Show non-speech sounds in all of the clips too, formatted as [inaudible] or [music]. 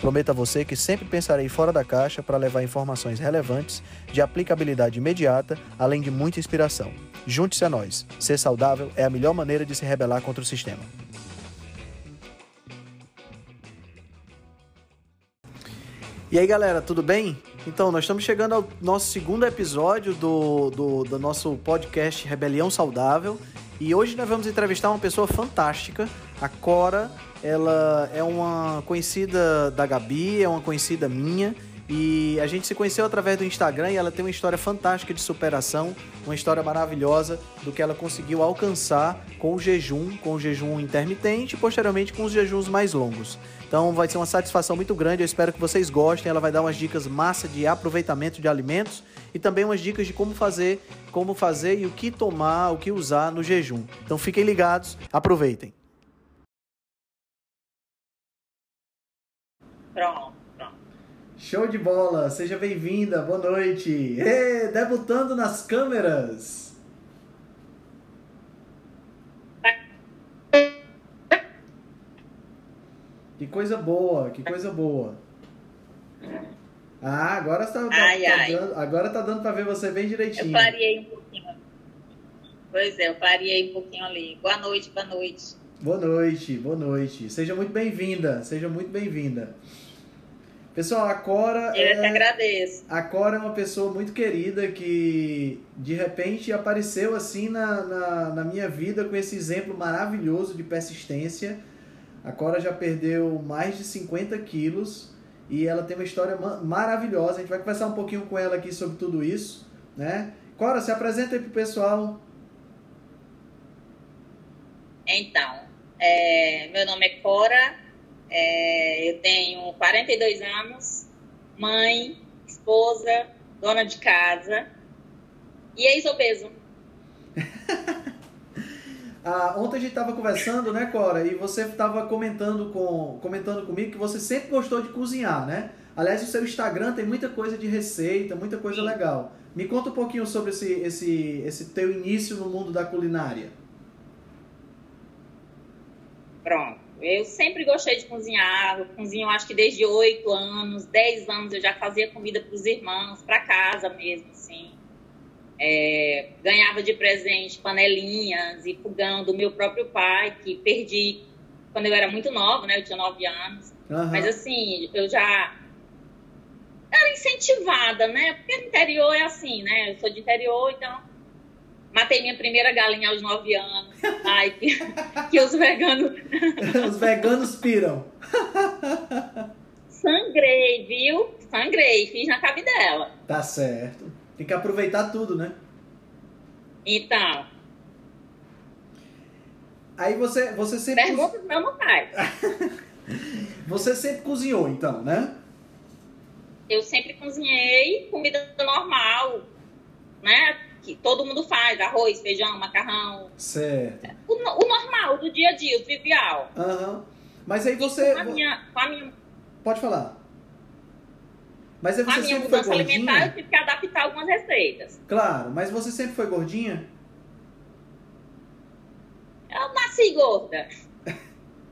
Prometo a você que sempre pensarei fora da caixa para levar informações relevantes, de aplicabilidade imediata, além de muita inspiração. Junte-se a nós. Ser saudável é a melhor maneira de se rebelar contra o sistema. E aí, galera, tudo bem? Então, nós estamos chegando ao nosso segundo episódio do, do, do nosso podcast Rebelião Saudável. E hoje nós vamos entrevistar uma pessoa fantástica, a Cora. Ela é uma conhecida da Gabi, é uma conhecida minha. E a gente se conheceu através do Instagram e ela tem uma história fantástica de superação, uma história maravilhosa do que ela conseguiu alcançar com o jejum, com o jejum intermitente e posteriormente com os jejuns mais longos. Então vai ser uma satisfação muito grande, eu espero que vocês gostem. Ela vai dar umas dicas massa de aproveitamento de alimentos e também umas dicas de como fazer, como fazer e o que tomar, o que usar no jejum. Então fiquem ligados, aproveitem. Pronto. Show de bola, seja bem-vinda, boa noite. Ê, debutando nas câmeras. Que coisa boa, que coisa boa. Ah, agora tá, Ai, tá ai. dando, agora tá dando pra ver você bem Eu direitinho. parei um pouquinho. Pois é, eu parei um pouquinho ali. Boa noite, boa noite. Boa noite, boa noite. Seja muito bem-vinda, seja muito bem-vinda. Pessoal, a Cora Eu é, agradeço. a Cora é uma pessoa muito querida que de repente apareceu assim na, na, na minha vida com esse exemplo maravilhoso de persistência. A Cora já perdeu mais de 50 quilos e ela tem uma história ma- maravilhosa. A gente vai conversar um pouquinho com ela aqui sobre tudo isso, né? Cora, se apresenta aí pro pessoal. Então, é, meu nome é Cora, é, eu tenho 42 anos, mãe, esposa, dona de casa e ex-obeso. [laughs] Ah, ontem a gente estava conversando, né, Cora? E você estava comentando, com, comentando comigo que você sempre gostou de cozinhar, né? Aliás, o seu Instagram tem muita coisa de receita, muita coisa Sim. legal. Me conta um pouquinho sobre esse, esse, esse teu início no mundo da culinária. Pronto. Eu sempre gostei de cozinhar. Eu cozinho acho que desde 8 anos, 10 anos eu já fazia comida para os irmãos, para casa mesmo, assim. É, ganhava de presente panelinhas e fogão do meu próprio pai, que perdi quando eu era muito nova, né? Eu tinha 9 anos. Aham. Mas assim, eu já era incentivada, né? Porque interior é assim, né? Eu sou de interior, então matei minha primeira galinha aos 9 anos. Ai, que, que os veganos [laughs] Os veganos piram. sangrei, viu? Sangrei, fiz na cabidela. Tá certo. Tem que aproveitar tudo, né? Então, Aí você, você sempre. pergunta do meu pai. [laughs] Você sempre cozinhou, então, né? Eu sempre cozinhei comida normal, né? Que todo mundo faz, arroz, feijão, macarrão. Certo. O, o normal, do dia a dia, o trivial. Aham. Mas aí você. com a minha, com a minha, Pode falar. Mas aí com a você minha sempre foi mudança alimentar, gordinha? eu tive que adaptar algumas receitas. Claro, mas você sempre foi gordinha? Eu nasci gorda.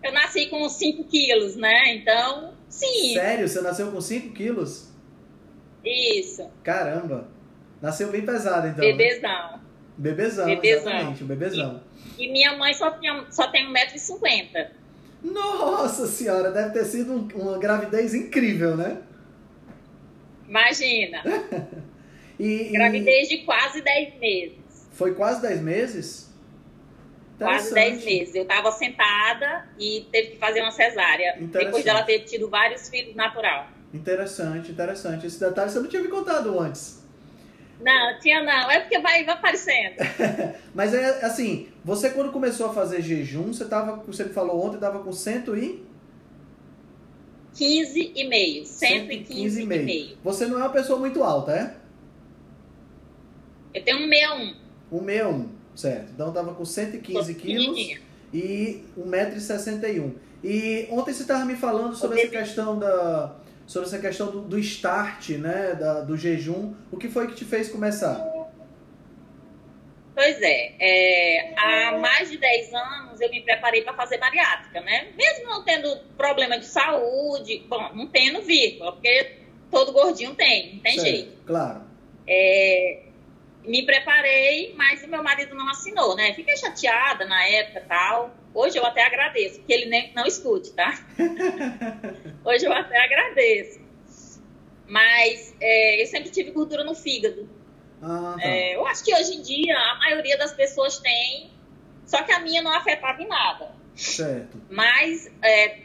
Eu nasci com 5 quilos, né? Então, sim, Sério? Você nasceu com 5 quilos? isso. Caramba! Nasceu bem pesado, então. né? Bebezão. Bebezão, Bebezão. exatamente, um bebezão. E minha mãe só, tinha, só tem 1,50m. Nossa senhora, deve ter sido um- uma gravidez incrível, né? Imagina. [laughs] E, e Gravidez de quase 10 meses. foi quase 10 meses? Quase Interessante. 10 meses. Eu tava sentada e teve que fazer uma cesárea. Depois dela ter tido vários filhos natural. Interessante, interessante. Esse detalhe você não tinha me contado antes. Não, tinha não. É porque vai, vai aparecendo. [laughs] Mas é assim, você quando começou a fazer jejum, você tava, você me falou ontem, tava com 100 e 15 e meio. 115 e meio. Você não é uma pessoa muito alta, é? Eu tenho um 61. Um 61, certo. Então tava com 115 quilos e 1,61m. E ontem você estava me falando sobre essa questão da. Sobre essa questão do, do start, né? Da, do jejum. O que foi que te fez começar? Pois é, é, há mais de 10 anos eu me preparei para fazer bariátrica, né? Mesmo não tendo problema de saúde, bom, não tendo vírgula, porque todo gordinho tem, não tem certo, jeito. Claro. É, me preparei, mas o meu marido não assinou, né? Fiquei chateada na época e tal. Hoje eu até agradeço, porque ele nem, não escute, tá? [laughs] Hoje eu até agradeço. Mas é, eu sempre tive gordura no fígado. Ah, tá. é, eu acho que hoje em dia a maioria das pessoas tem, só que a minha não afetava em nada. Certo. Mas é,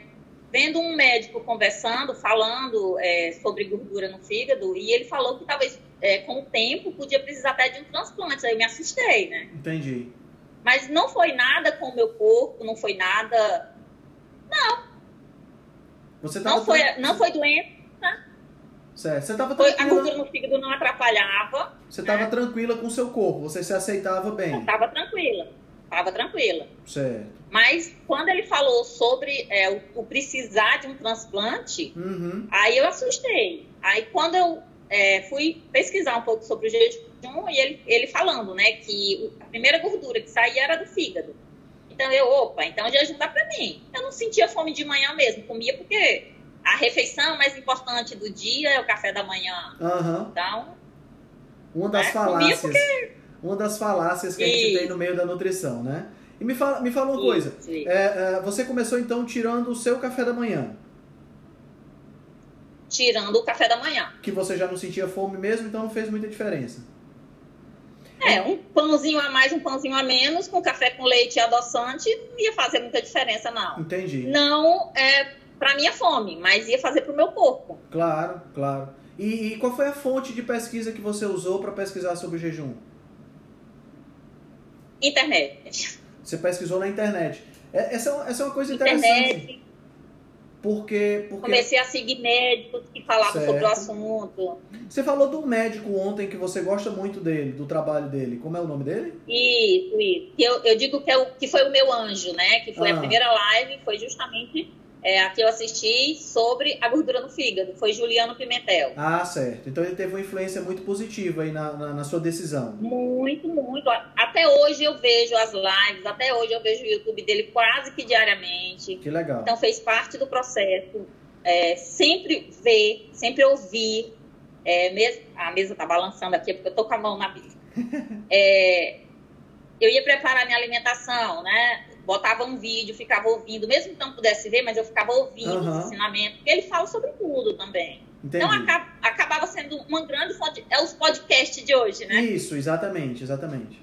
vendo um médico conversando, falando é, sobre gordura no fígado, e ele falou que talvez é, com o tempo podia precisar até de um transplante. Aí eu me assustei, né? Entendi. Mas não foi nada com o meu corpo, não foi nada. Não. Você não, foi, não foi doença Certo. Você tava tranquila. A gordura no fígado não atrapalhava. Você estava né? tranquila com o seu corpo, você se aceitava bem. Estava tranquila. Estava tranquila. Certo. Mas quando ele falou sobre é, o, o, precisar de um transplante, uhum. aí eu assustei. Aí quando eu é, fui pesquisar um pouco sobre o jejum, e ele, ele falando, né, que a primeira gordura que saía era do fígado. Então eu, opa, então o jejum dá pra mim. Eu não sentia fome de manhã mesmo, comia porque a refeição mais importante do dia é o café da manhã. Uhum. Então. Uma das né? falácias. Porque... Uma das falácias que Isso. a gente tem no meio da nutrição, né? E me fala, me fala uma coisa. É, é, você começou então tirando o seu café da manhã. Tirando o café da manhã. Que você já não sentia fome mesmo, então não fez muita diferença. É, um pãozinho a mais, um pãozinho a menos, com café com leite e adoçante, não ia fazer muita diferença, não. Entendi. Não é para minha fome, mas ia fazer para o meu corpo. Claro, claro. E, e, qual foi a fonte de pesquisa que você usou para pesquisar sobre o jejum? Internet. Você pesquisou na internet. É, essa, é essa é uma coisa internet. interessante. Porque, porque... Comecei a seguir médicos que falavam certo. sobre o assunto. Você falou do médico ontem que você gosta muito dele, do trabalho dele. Como é o nome dele? Isso, isso. Eu, eu digo que, é o, que foi o meu anjo, né? Que foi ah. a primeira live, foi justamente é, a que eu assisti sobre a gordura no fígado. Foi Juliano Pimentel. Ah, certo. Então ele teve uma influência muito positiva aí na, na, na, sua decisão. Muito, muito. Até hoje eu vejo as lives, até hoje eu vejo o YouTube dele quase que diariamente. Que legal. Então fez parte do processo. É, sempre ver, sempre ouvir. É, mesmo, a mesa tá balançando aqui porque eu tô com a mão na Bíblia. [laughs] É, eu ia preparar minha alimentação, né? Botava um vídeo, ficava ouvindo, mesmo que não pudesse ver, mas eu ficava ouvindo uhum. os ensinamentos, porque ele fala sobre tudo também. Entendi. Então acaba, acabava sendo uma grande fonte, é os podcasts de hoje, né? Isso, exatamente, exatamente.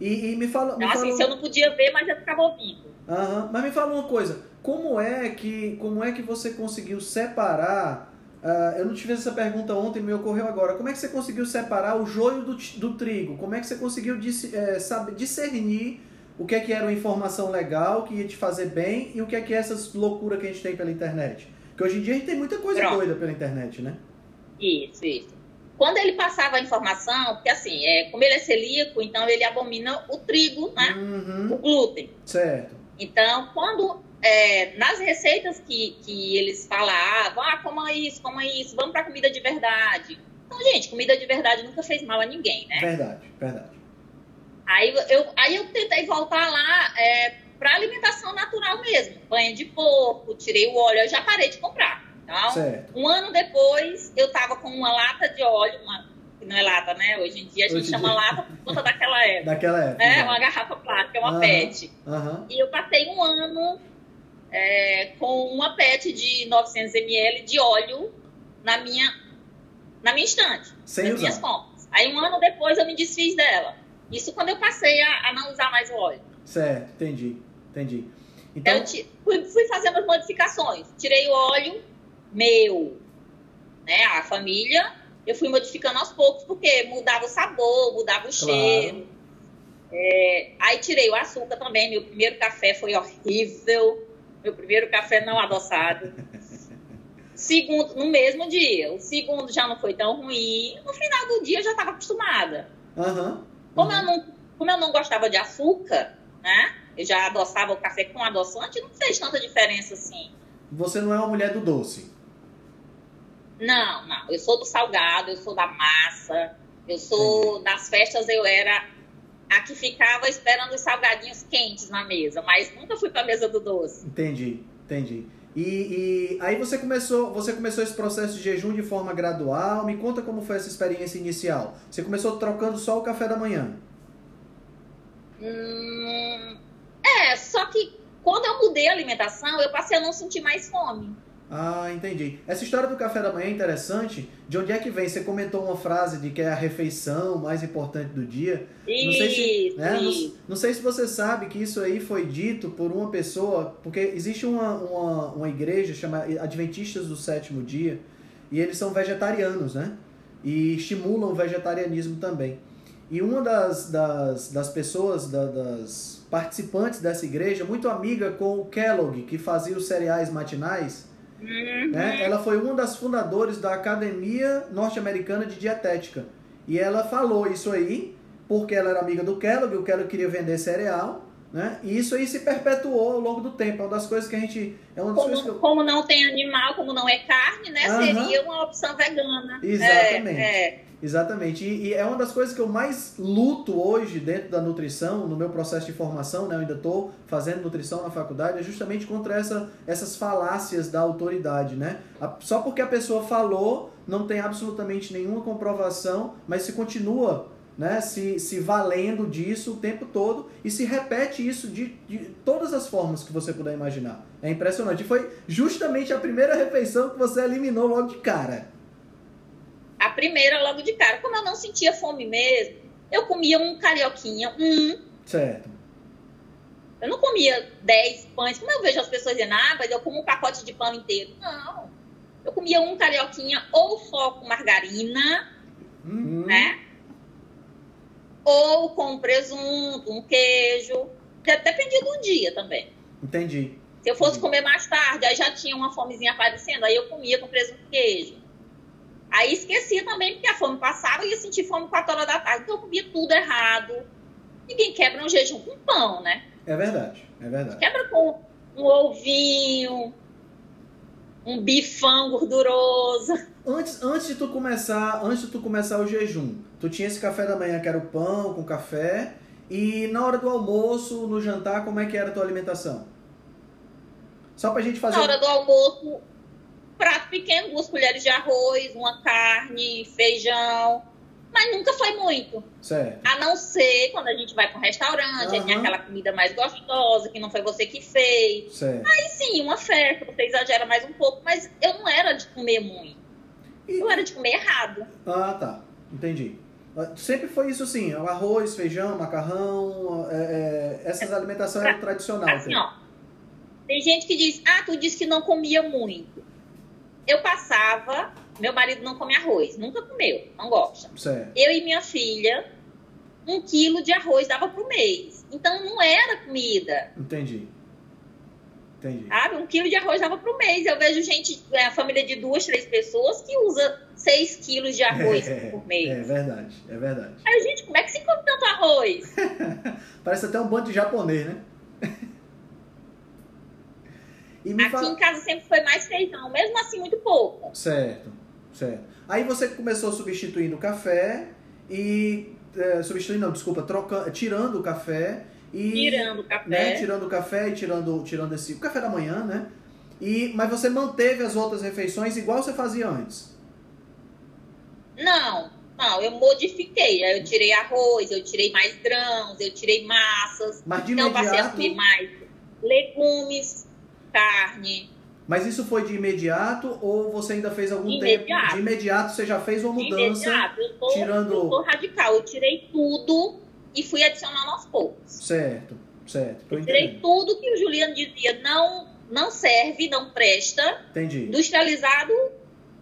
E, e me fala. Então, me assim, fala... se eu não podia ver, mas eu ficava ouvindo. Uhum. Mas me fala uma coisa, como é que, como é que você conseguiu separar Uh, eu não te fiz essa pergunta ontem, me ocorreu agora. Como é que você conseguiu separar o joio do, do trigo? Como é que você conseguiu dis, é, sabe, discernir o que é que era uma informação legal que ia te fazer bem e o que é que é essas loucuras que a gente tem pela internet. Porque hoje em dia a gente tem muita coisa Pronto. doida pela internet, né? Isso, isso. Quando ele passava a informação, porque assim, é, como ele é celíaco, então ele abomina o trigo, né? Uhum. O glúten. Certo. Então, quando é, nas receitas que, que eles falavam, ah, coma isso, coma isso, vamos para comida de verdade. Então, gente, comida de verdade nunca fez mal a ninguém, né? Verdade, verdade. Aí eu, aí eu tentei voltar lá é, para alimentação natural mesmo. Banha de porco, tirei o óleo, eu já parei de comprar. Então, certo. um ano depois, eu tava com uma lata de óleo, uma, que não é lata, né? Hoje em dia a gente Hoje chama dia. lata por conta daquela [laughs] época. Daquela época. É, uma garrafa plástica, uma uhum, PET. Uhum. E eu passei um ano é, com uma PET de 900 ml de óleo na minha, na minha estante. Sem nas usar. minhas compras. Aí um ano depois eu me desfiz dela. Isso quando eu passei a, a não usar mais o óleo. Certo, entendi, entendi. Então... Eu fui, fui fazendo as modificações. Tirei o óleo meu, né? A família, eu fui modificando aos poucos, porque mudava o sabor, mudava o claro. cheiro. É, aí tirei o açúcar também. Meu primeiro café foi horrível. Meu primeiro café não adoçado. [laughs] Segundo, no mesmo dia. O segundo já não foi tão ruim. No final do dia eu já estava acostumada. Uhum. Como, uhum. eu não, como eu não gostava de açúcar, né? Eu já adoçava o café com adoçante, não fez tanta diferença assim. Você não é uma mulher do doce? Não, não. Eu sou do salgado, eu sou da massa, eu sou Entendi. das festas, eu era a que ficava esperando os salgadinhos quentes na mesa, mas nunca fui para a mesa do doce. Entendi, entendi. E, e, aí você começou, você começou esse processo de jejum de forma gradual. Me conta como foi essa experiência inicial. Você começou trocando só o café da manhã? Hum, é, só que quando eu mudei a alimentação, eu passei a não sentir mais fome. Ah, entendi. Essa história do café da manhã é interessante. De onde é que vem? Você comentou uma frase de que é a refeição mais importante do dia. Isso, não sei se, né? Não, não, sei se você sabe que isso aí foi dito por uma pessoa, porque existe uma, uma, uma igreja chamada Adventistas do Sétimo Dia, e eles são vegetarianos, né? E estimulam o vegetarianismo também. E uma das, das, das pessoas, da, das participantes dessa igreja, muito amiga com o Kellogg, que fazia os cereais matinais, Uhum. né? Ela foi uma das fundadoras da Academia Norte-Americana de Dietética. E ela falou isso aí porque ela era amiga do Kellogg, o Kellogg queria vender cereal, né? E isso aí se perpetuou ao longo do tempo. É uma das coisas que a gente. É uma das como, coisas que eu... como não tem animal, como não é carne, né? Aham. Seria uma opção vegana. Exatamente. É, é. Exatamente. E, e é uma das coisas que eu mais luto hoje dentro da nutrição, no meu processo de formação, né? Eu ainda estou fazendo nutrição na faculdade, é justamente contra essa, essas falácias da autoridade, né? A- Só porque a pessoa falou, não tem absolutamente nenhuma comprovação, mas se continua né, se, se valendo disso o tempo todo e se repete isso de, de todas as formas que você puder imaginar. É impressionante. E foi justamente a primeira refeição que você eliminou logo de cara. A primeira logo de cara. Como eu não sentia fome mesmo, eu comia um carioquinha, um. Certo. Eu não comia 10 pães. Como eu vejo as pessoas dizendo, ah, mas eu como um pacote de pão inteiro. Não. Eu comia um carioquinha ou só com margarina, Hum, né? Ou com presunto, um queijo. De- Dependia do dia também. Entendi. Se eu fosse Uhum. comer mais tarde, aí já tinha uma fomezinha aparecendo, aí eu comia com presunto e queijo. Aí esquecia também, porque a fome passava e ia sentir fome 4 horas da tarde. Então eu comia tudo errado. Ninguém quebra um jejum com pão, né? É verdade. É verdade. Quebra com um ovinho, um bifão gorduroso. Antes, antes de tu começar, antes de tu começar o jejum, tu tinha esse café da manhã que era o pão com café e na hora do almoço, no jantar, como é que era a tua alimentação? Só pra gente fazer Na hora do almoço, prato pequeno, duas colheres de arroz, uma carne, feijão. Mas nunca foi muito. certo. A não ser quando a gente vai para um restaurante, aí tem aquela comida mais gostosa, que não foi você que fez. Certo. Aí sim, uma festa, você exagera mais um pouco, mas eu não era de comer muito. E- Eu era de comer errado. Ah, tá. Entendi. Ah, Sempre foi isso sim, arroz, feijão, macarrão, é, é, essas alimentações eram tradicionais. Assim, ó. Tem gente que diz, ah, tu disse que não comia muito. Eu passava, meu marido não come arroz, nunca comeu, não gosta. Certo. Eu e minha filha, um quilo de arroz dava pro mês. Então não era comida. Entendi. Entendi. Sabe? Um quilo de arroz dava pro mês. Eu vejo gente, é, família de duas, três pessoas que usa seis quilos de arroz [laughs] por mês. É verdade, é verdade. Aí, gente, como é que se come tanto arroz? [laughs] Parece até um bando de japonês, né? E Aqui fala... em casa sempre foi mais feijão, mesmo assim, muito pouco. Certo, certo. Aí você começou substituindo o café e. é, substituindo, não, desculpa, troca, tirando o café e. Tirando o Né, café. tirando o café e tirando, tirando esse. O café da manhã, né? E, mas você manteve as outras refeições igual você fazia antes. Não, não, eu modifiquei. Eu tirei arroz, eu tirei mais grãos, eu tirei massas. Mas de Então eu passei a imediato. comer mais legumes, carne. Mas isso foi de imediato ou você ainda fez algum De tempo? imediato. De imediato você já fez uma De mudança. imediato. Eu tô, tirando- eu tô radical. Eu tirei tudo e fui adicionando aos poucos. Certo, certo. Tô Eu tirei entendendo. tudo que o Juliano dizia não, não serve, não presta. Entendi, Industrializado,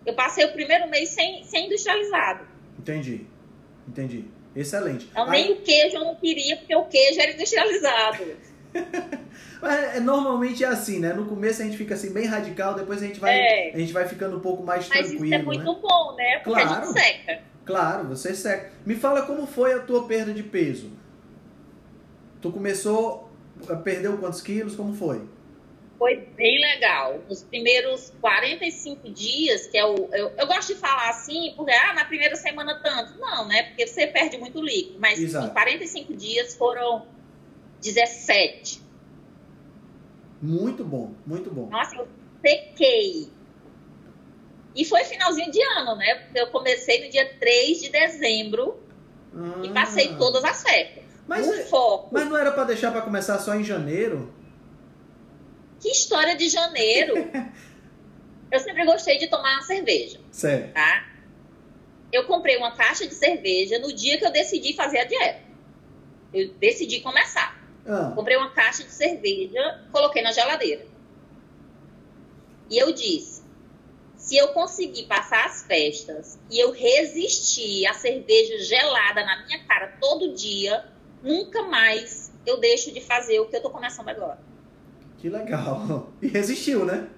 eu passei o primeiro mês sem, sem industrializado. entendi, entendi. Excelente. Então, Aí- nem o queijo eu não queria, porque o queijo era industrializado. [laughs] Mas é, normalmente é assim, né? No começo a gente fica assim bem radical, depois a gente vai, É. a gente vai ficando um pouco mais Mas tranquilo, isso é muito né? bom, né? Porque a Claro. gente seca. Claro, você seca. Me fala como foi a tua perda de peso. Tu começou, perdeu quantos quilos? Como foi? Foi bem legal. Nos primeiros 45 dias, que é o. Eu, eu gosto de falar assim, porque ah, na primeira semana tanto. Não, né? Porque você perde muito líquido. Mas Exato. em 45 dias foram 17. Muito bom, muito bom. Nossa, eu sequei. E foi finalzinho de ano, né? Porque eu comecei no dia 3 de dezembro ah. e passei todas as festas. Mas, um foco. mas não era para deixar para começar só em janeiro? Que história de janeiro! [laughs] eu sempre gostei de tomar uma cerveja. Certo. Tá? Eu comprei uma caixa de cerveja no dia que eu decidi fazer a dieta. Eu decidi começar. Ah. Comprei uma caixa de cerveja, coloquei na geladeira. E eu disse: se eu conseguir passar as festas e eu resistir à cerveja gelada na minha cara todo dia, nunca mais eu deixo de fazer o que eu tô começando agora. Que legal. E resistiu, né?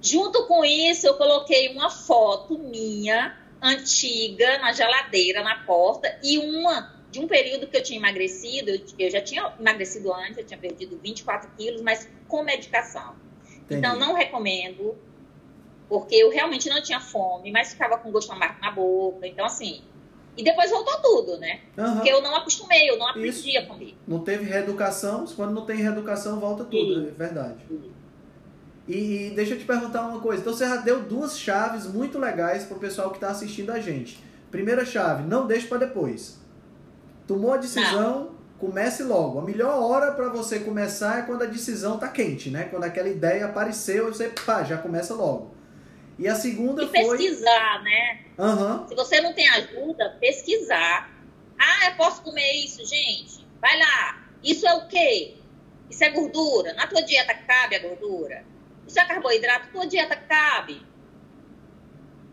Junto com isso, eu coloquei uma foto minha antiga na geladeira, na porta, e uma de um período que eu tinha emagrecido, eu, já tinha emagrecido antes, eu tinha perdido 24 quilos, mas com medicação. Entendi. Então, não recomendo, porque eu realmente não tinha fome, mas ficava com gosto amargo na boca. Então, assim. E depois voltou tudo, né? Uhum. Porque eu não acostumei, eu não aprendi Isso. a comer. Não teve reeducação, quando não tem reeducação, volta tudo, é verdade. E, e, deixa eu te perguntar uma coisa. Então você já deu duas chaves muito legais pro pessoal que está assistindo a gente. Primeira chave, não deixe para depois. Tomou a decisão, não. comece logo. A melhor hora para você começar é quando a decisão tá quente, né? Quando aquela ideia apareceu, você pá, já começa logo. E a segunda e foi. pesquisar, né? Uhum. Se você não tem ajuda, pesquisar. Ah, eu posso comer isso, gente? Vai lá. Isso é o quê? Isso é gordura. Na tua dieta cabe a gordura. Isso é carboidrato, tua dieta cabe.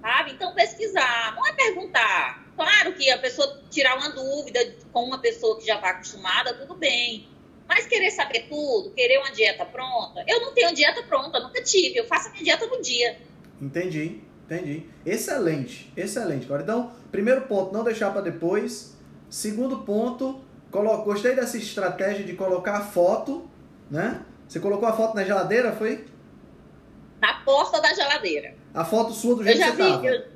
Sabe? Então pesquisar. Não é perguntar. Claro que a pessoa tirar uma dúvida com uma pessoa que já está acostumada, tudo bem. Mas querer saber tudo, querer uma dieta pronta, eu não tenho dieta pronta, nunca tive. Eu faço a minha dieta no dia. Entendi, entendi. Excelente, excelente. Agora, então, primeiro ponto, não deixar para depois. Segundo ponto, colo... gostei dessa estratégia de colocar a foto, né? Você colocou a foto na geladeira, foi? Na porta da geladeira. A foto sua do jeito que você vi, tava. Eu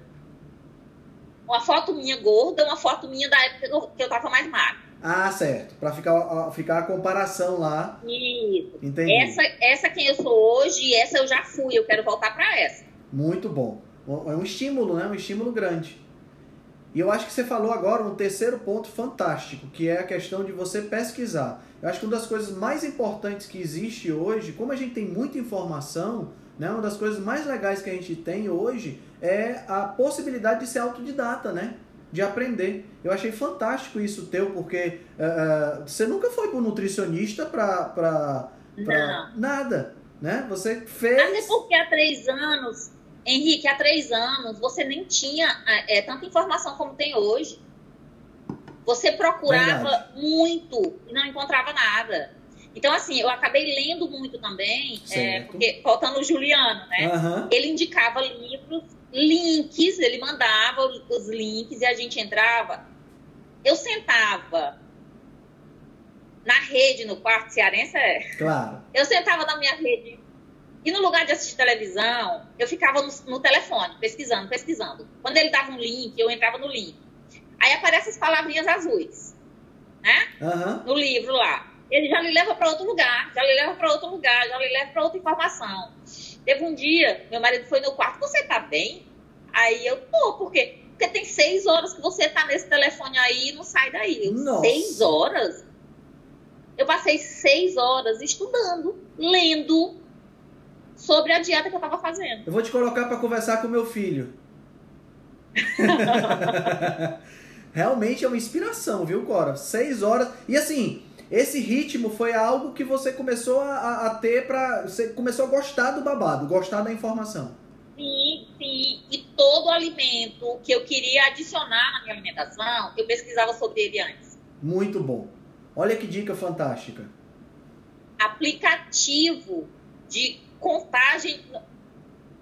uma foto minha gorda, uma foto minha da época que eu tava mais magra. Ah, certo. Para ficar, ficar a comparação lá. Isso. Entendi. Essa, essa quem eu sou hoje e essa eu já fui. Eu quero voltar para essa. Muito bom. É um estímulo, né? Um estímulo grande. E eu acho que você falou agora um terceiro ponto fantástico, que é a questão de você pesquisar. Eu acho que uma das coisas mais importantes que existe hoje, como a gente tem muita informação, né? Uma das coisas mais legais que a gente tem hoje é a possibilidade de ser autodidata, né? De aprender. Eu achei fantástico isso teu, porque uh, você nunca foi para nutricionista para nada, né? Você fez... Até porque há três anos, Henrique, há três anos, você nem tinha é, tanta informação como tem hoje. Você procurava Verdade. muito e não encontrava nada. Então, assim, eu acabei lendo muito também, é, porque faltando o Juliano, né? Uhum. Ele indicava livros, links, ele mandava os links e a gente entrava. Eu sentava na rede, no quarto cearense, é. Claro. Eu sentava na minha rede. E no lugar de assistir televisão, eu ficava no, no telefone, pesquisando, pesquisando. Quando ele dava um link, eu entrava no link. Aí aparecem as palavrinhas azuis, né? Uhum. No livro lá ele já lhe leva para outro lugar, já lhe leva para outro lugar, já lhe leva para outra informação. Teve um dia, meu marido foi no quarto, você tá bem? Aí eu, tô, por quê? Porque tem seis horas que você tá nesse telefone aí e não sai daí. Eu, seis horas? Eu passei seis horas estudando, lendo sobre a dieta que eu tava fazendo. Eu vou te colocar para conversar com meu filho. [laughs] Realmente é uma inspiração, viu, Cora? Seis horas. E assim, esse ritmo foi algo que você começou a, a ter para você começou a gostar do babado, gostar da informação. Sim, sim. E todo alimento que eu queria adicionar na minha alimentação, eu pesquisava sobre ele antes. Muito bom. Olha que dica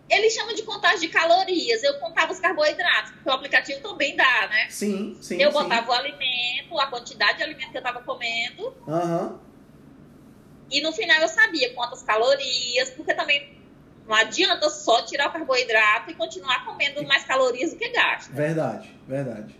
ele chama de contagem de calorias. Eu contava os carboidratos, porque o aplicativo também dá, né? Sim, sim. Eu sim. botava o alimento, a quantidade de alimento que eu estava comendo. Aham. E no final eu sabia quantas calorias, porque também não adianta só tirar o carboidrato e continuar comendo mais calorias do que gasta. Verdade, verdade.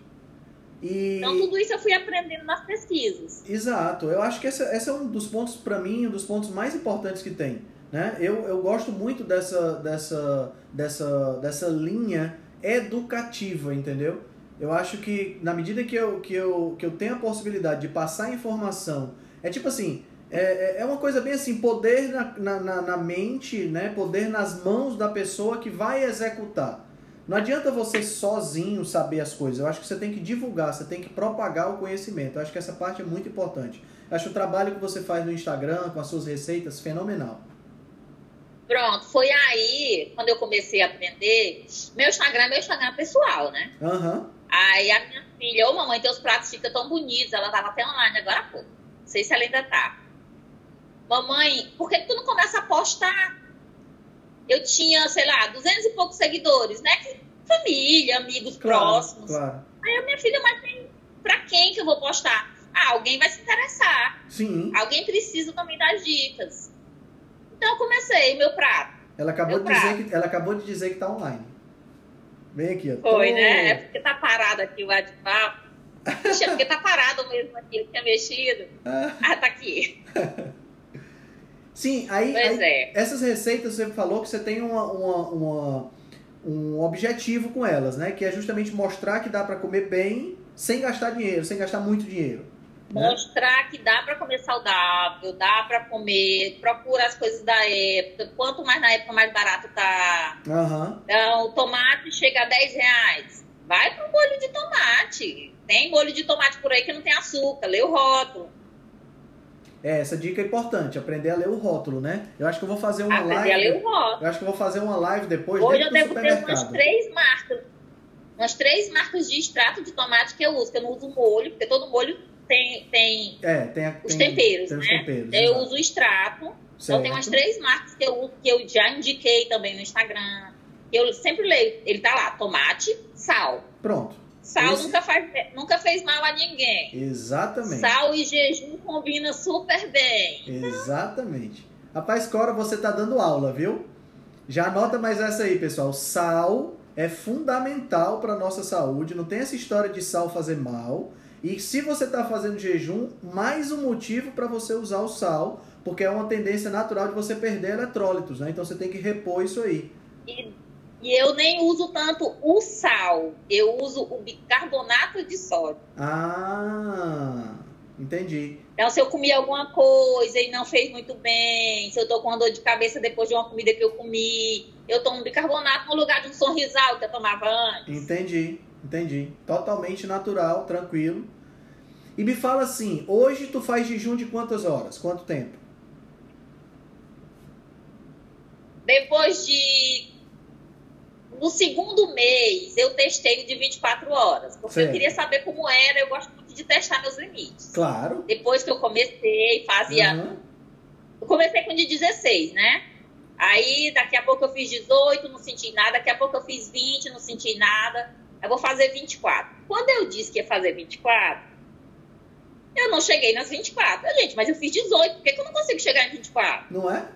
E... Então tudo isso eu fui aprendendo nas pesquisas. Exato. Eu acho que esse, esse é um dos pontos, para mim, um dos pontos mais importantes que tem. Né? Eu, eu gosto muito dessa, dessa, dessa, dessa linha educativa, entendeu? Eu acho que na medida que eu, que, eu, que eu tenho a possibilidade de passar informação, é tipo assim, é, é- é uma coisa bem assim, poder na, na, na- mente, né? poder nas mãos da pessoa que vai executar. Não adianta você sozinho saber as coisas. Eu acho que você tem que divulgar, você tem que propagar o conhecimento. Eu acho que essa parte é muito importante. Eu acho o trabalho que você faz no Instagram, com as suas receitas, fenomenal. Pronto, foi aí, quando eu comecei a aprender, meu Instagram é meu Instagram pessoal, né? Aham. Aí a minha filha, ô mamãe, teus pratos ficam tão bonitos, ela tava até online agora há pouco. Não sei se ela ainda tá. Mamãe, por que tu não começa a postar? Eu tinha, sei lá, duzentos e poucos seguidores, né? Família, amigos Claro, próximos. claro. Aí a minha filha, mas tem pra quem que eu vou postar? Ah, alguém vai se interessar. Sim. Alguém precisa também das dicas. Então eu comecei meu prato. Ela acabou, Meu de dizer prato. que, ela acabou de dizer que tá online. Vem aqui, ó. Foi, Tô- né? É porque tá parado aqui o WhatsApp. Puxa, porque tá parado mesmo aqui, eu tinha mexido. Ah, Ah, tá aqui. [laughs] Sim, aí, aí é. essas receitas você falou que você tem uma, uma, uma- um objetivo com elas, né? Que é justamente mostrar que dá pra comer bem sem gastar dinheiro, sem gastar muito dinheiro. Né? Mostrar que dá pra comer saudável, dá pra comer, procura as coisas da época. Quanto mais na época, mais barato tá. Aham. Então, o tomate chega a 10 reais. Vai pro molho de tomate. Tem molho de tomate por aí que não tem açúcar, lê o rótulo. É, essa dica é importante, aprender a ler o rótulo, né? Eu acho que eu vou fazer uma Aprender a ler live. o rótulo. Eu acho que eu vou fazer uma live depois Hoje eu devo ter umas três marcas. Umas três marcas de extrato de tomate que eu uso, que eu não uso molho, porque todo molho tem, tem É, tem, a- os tem- temperos, tem os né? temperos, eu exato. uso o extrato. Então Certo. tem umas três marcas que eu uso, que eu já indiquei também no Instagram. Eu sempre leio, ele tá lá, tomate, sal. Pronto. Sal Esse- nunca, faz, nunca fez mal a ninguém. Exatamente. Sal e jejum combina super bem. Exatamente. Rapaz, Cora, você tá dando aula, viu? Já anota mais essa aí, pessoal. Sal é fundamental para nossa saúde. Não tem essa história de sal fazer mal. E se você tá fazendo jejum, mais um motivo para você usar o sal, porque é uma tendência natural de você perder eletrólitos, né? Então você tem que repor isso aí. E, e eu nem uso tanto o sal, eu uso o bicarbonato de sódio. Ah, entendi. Então, se eu comi alguma coisa e não fez muito bem, se eu tô com uma dor de cabeça depois de uma comida que eu comi, eu tomo bicarbonato no lugar de um sorrisal que eu tomava antes. Entendi, entendi. Totalmente natural, tranquilo. E me fala assim, hoje tu faz jejum de quantas horas? Quanto tempo? Depois de. No segundo mês, eu testei o de 24 horas, porque Certo. eu queria saber como era, eu gosto muito de testar meus limites. Claro. Depois que eu comecei, fazia. Aham. Eu comecei com o de 16, né? Aí daqui a pouco eu fiz 18, não senti nada. Daqui a pouco eu fiz 20, não senti nada. Eu vou fazer 24. Quando eu disse que ia fazer 24, eu não cheguei nas 24. Eu, gente, mas eu fiz 18, por que, que eu não consigo chegar em 24? Não é?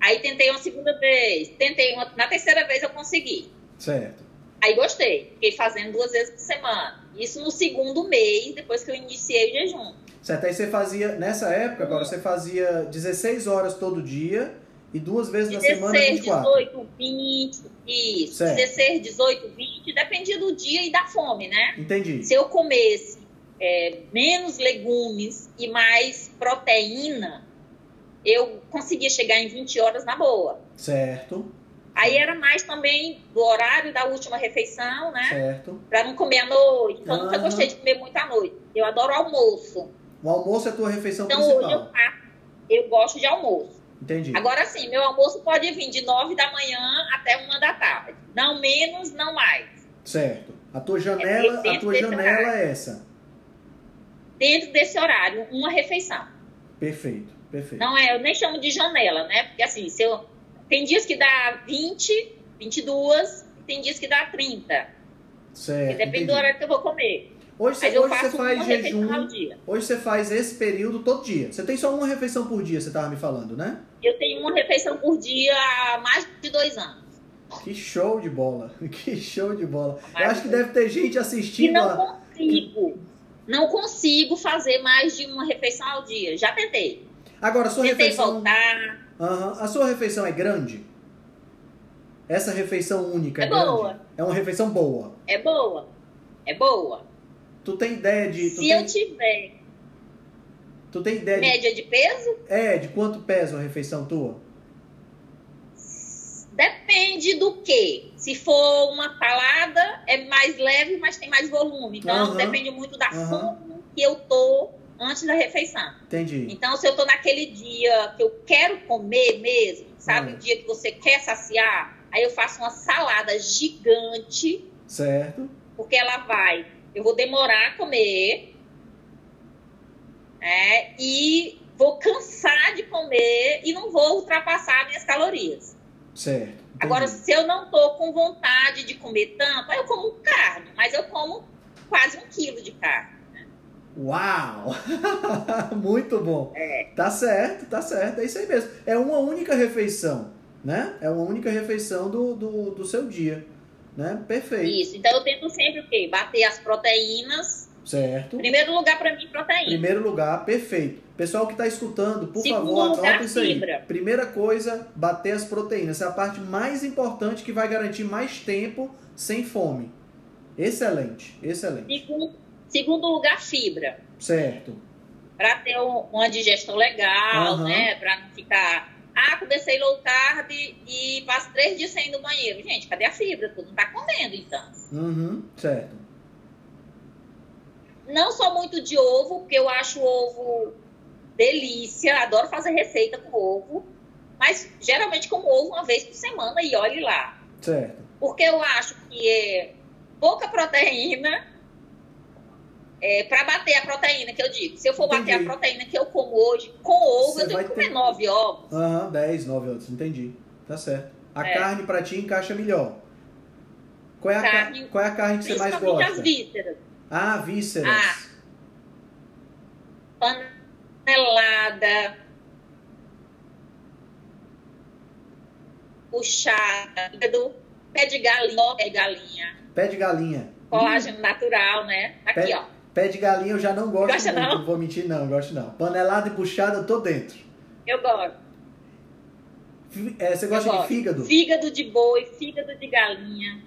Aí tentei uma segunda vez, tentei uma. Na terceira vez eu consegui. Certo. Aí gostei. Fiquei fazendo duas vezes por semana. Isso no segundo mês, depois que eu iniciei o jejum. Certo. Aí você fazia, nessa época, agora você fazia 16 horas todo dia e duas vezes na semana 16, 24. 18, 20, isso. Certo. 16, 18, 20, dependia do dia e da fome, né? Entendi. Se eu comesse é, menos legumes e mais proteína, eu conseguia chegar em 20 horas na boa. Certo. Aí era mais também do horário da última refeição, né? Certo. Pra não comer à noite. Então, eu nunca gostei de comer muito à noite. Eu adoro almoço. O almoço é a tua refeição Então, hoje eu principal. faço. Eu gosto de almoço. Entendi. Agora sim, meu almoço pode vir de 9 da manhã até uma da tarde. Não menos, não mais. Certo. A tua janela, a dentro tua janela é essa. Dentro desse horário, uma refeição. Perfeito. Perfeito. Não é, eu nem chamo de janela, né? Porque assim, se eu. Tem dias que dá 20, 22, e tem dias que dá 30. Certo. E depende entendi. do horário que eu vou comer. Hoje você, eu hoje você faz jejum. Hoje você faz esse período todo dia. Você tem só uma refeição por dia, você tava me falando, né? Eu tenho uma refeição por dia há mais de dois anos. Que show de bola. [laughs] Que show de bola. Eu Mas- acho que deve ter gente E assistindo. não a- consigo. Não consigo fazer mais de uma refeição ao dia. Já tentei. Agora, a sua Tentei refeição. voltar. Aham. A sua refeição é grande? Essa refeição única é, É grande? boa. É uma refeição boa. É boa. É boa. Tu tem ideia de. Tu Se tem, eu tiver tu tem ideia de, média de peso, é, de quanto pesa uma refeição tua? Depende do que. Se for uma palada, é mais leve, mas tem mais volume. Então, Aham. depende muito da fome que eu tô antes da refeição. Entendi. Então, se eu tô naquele dia que eu quero comer mesmo, sabe? Hum. O dia que você quer saciar, aí eu faço uma salada gigante, Certo. porque ela vai. Eu vou demorar a comer, né? E vou cansar de comer e não vou ultrapassar minhas calorias. Certo. entendi. Agora, se eu não tô com vontade de comer tanto, aí eu como carne, mas eu como quase um quilo de carne. Uau! [laughs] Muito bom. É. Tá certo, tá certo. É isso aí mesmo. É uma única refeição, né? É uma única refeição do, do, do seu dia, né? Perfeito. Isso. Então eu tento sempre o quê? Bater as proteínas. Certo. Primeiro lugar para mim, proteína. Primeiro lugar, perfeito. Pessoal que está escutando, por Segundo favor, anota isso aí. fibra. Primeira coisa, bater as proteínas. Essa é a parte mais importante que vai garantir mais tempo sem fome. Excelente, excelente. Segundo, segundo lugar, fibra. Certo. Para ter um- uma digestão legal, Aham. né? Para não ficar. Ah, comecei low carb e passo três dias sem ir no banheiro. Gente, cadê a fibra? Tu não tá comendo, então. Uhum, certo. Não sou muito de ovo, porque eu acho o ovo delícia. Adoro fazer receita com ovo. Mas geralmente como ovo uma vez por semana e olhe lá. Certo. Porque eu acho que é pouca proteína é, para bater a proteína que eu digo. Se eu for bater Entendi. a proteína que eu como hoje com ovo, Você eu tenho que comer ter- nove ovos. Aham, 10, 9 outros, entendi. Tá certo. A É. carne pra ti encaixa melhor. Qual é a, ca- Carne, qual é a carne que você mais Principalmente gosta? as vísceras. Ah, vísceras. Ah. Panelada. Puxada. fígado, Pé de galinha. Pé de galinha. Pé de galinha. Colágeno natural, né? Aqui, Pé- ó. Pé de galinha eu já não gosto Gosta muito, não? não vou mentir não, gosto não. Panelada e puxada eu tô dentro. Eu gosto. É, você gosta Eu de gosto. fígado? Fígado de boi, fígado de galinha.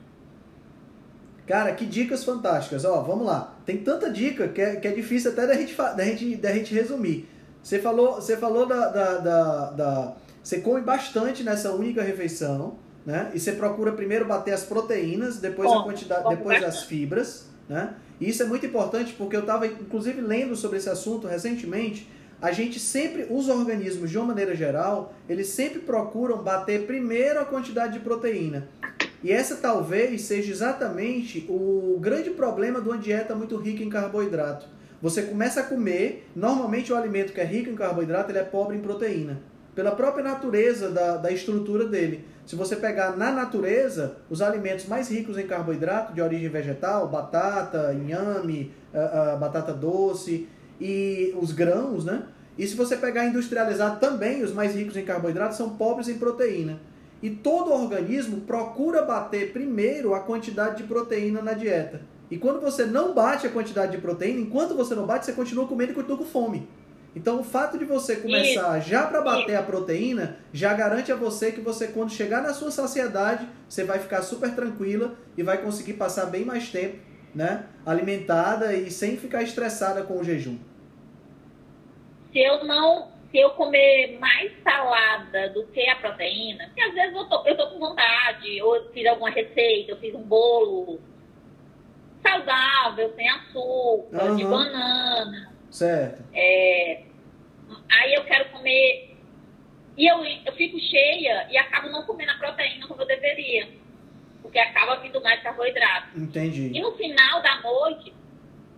Cara, que dicas fantásticas. Ó, vamos lá. Tem tanta dica que é, que é difícil até da gente, da gente, da gente resumir. Você falou, você falou da, da, da, da- Você come bastante nessa única refeição, né? E você procura primeiro bater as proteínas, depois a Como, quantidade, como depois as bastante. fibras, né? E isso é muito importante porque eu estava, inclusive, lendo sobre esse assunto recentemente. A gente sempre, os organismos, de uma maneira geral, eles sempre procuram bater primeiro a quantidade de proteína. E essa talvez seja exatamente o grande problema de uma dieta muito rica em carboidrato. Você começa a comer, normalmente o alimento que é rico em carboidrato ele é pobre em proteína. Pela própria natureza da, da estrutura dele. Se você pegar na natureza, os alimentos mais ricos em carboidrato, de origem vegetal, batata, inhame, ah, ah, batata doce e os grãos, né? E se você pegar industrializado também, os mais ricos em carboidrato são pobres em proteína. E todo organismo procura bater primeiro a quantidade de proteína na dieta. E quando você não bate a quantidade de proteína, enquanto você não bate, você continua comendo e continua com fome. Então, o fato de você começar já para bater a proteína, já garante a você que você, quando chegar na sua saciedade, você vai ficar super tranquila e vai conseguir passar bem mais tempo, né? Alimentada e sem ficar estressada com o jejum. Se eu não. Se eu comer mais salada do que a proteína, porque às vezes eu tô, eu tô com vontade, ou eu fiz alguma receita, eu fiz um bolo saudável, sem açúcar, de Aham. banana. Certo? É, aí eu quero comer. E eu, eu fico cheia e acabo não comendo a proteína como eu deveria. Porque acaba vindo mais carboidrato. E Entendi. no final da noite,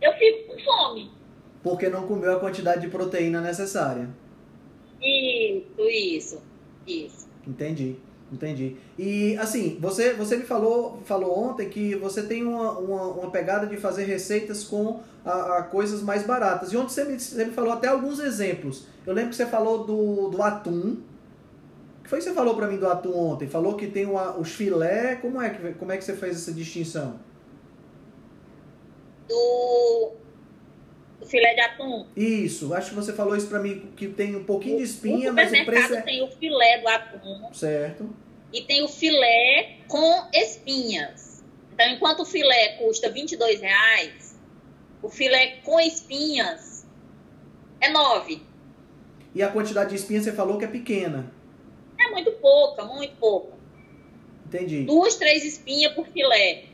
eu fico com fome. Porque não comeu a quantidade de proteína necessária. Isso, isso, isso. Entendi. Entendi. E assim, você, você me falou, falou ontem que você tem uma, uma, uma pegada de fazer receitas com a, a coisas mais baratas. E ontem você me, você me falou até alguns exemplos. Eu lembro que você falou do, do atum. O que foi que você falou para mim do atum ontem? Falou que tem o, os filé. Como é, que, como é que você fez essa distinção? Do o filé de atum. Isso, acho que você falou isso para mim, que tem um pouquinho de espinha, o mas o preço é... tem o filé do atum. Certo. E tem o filé com espinhas. Então, enquanto o filé custa 22 reais, o filé com espinhas é 9. E a quantidade de espinhas você falou que é pequena. É muito pouca, muito pouca. Entendi. Duas, três espinhas por filé.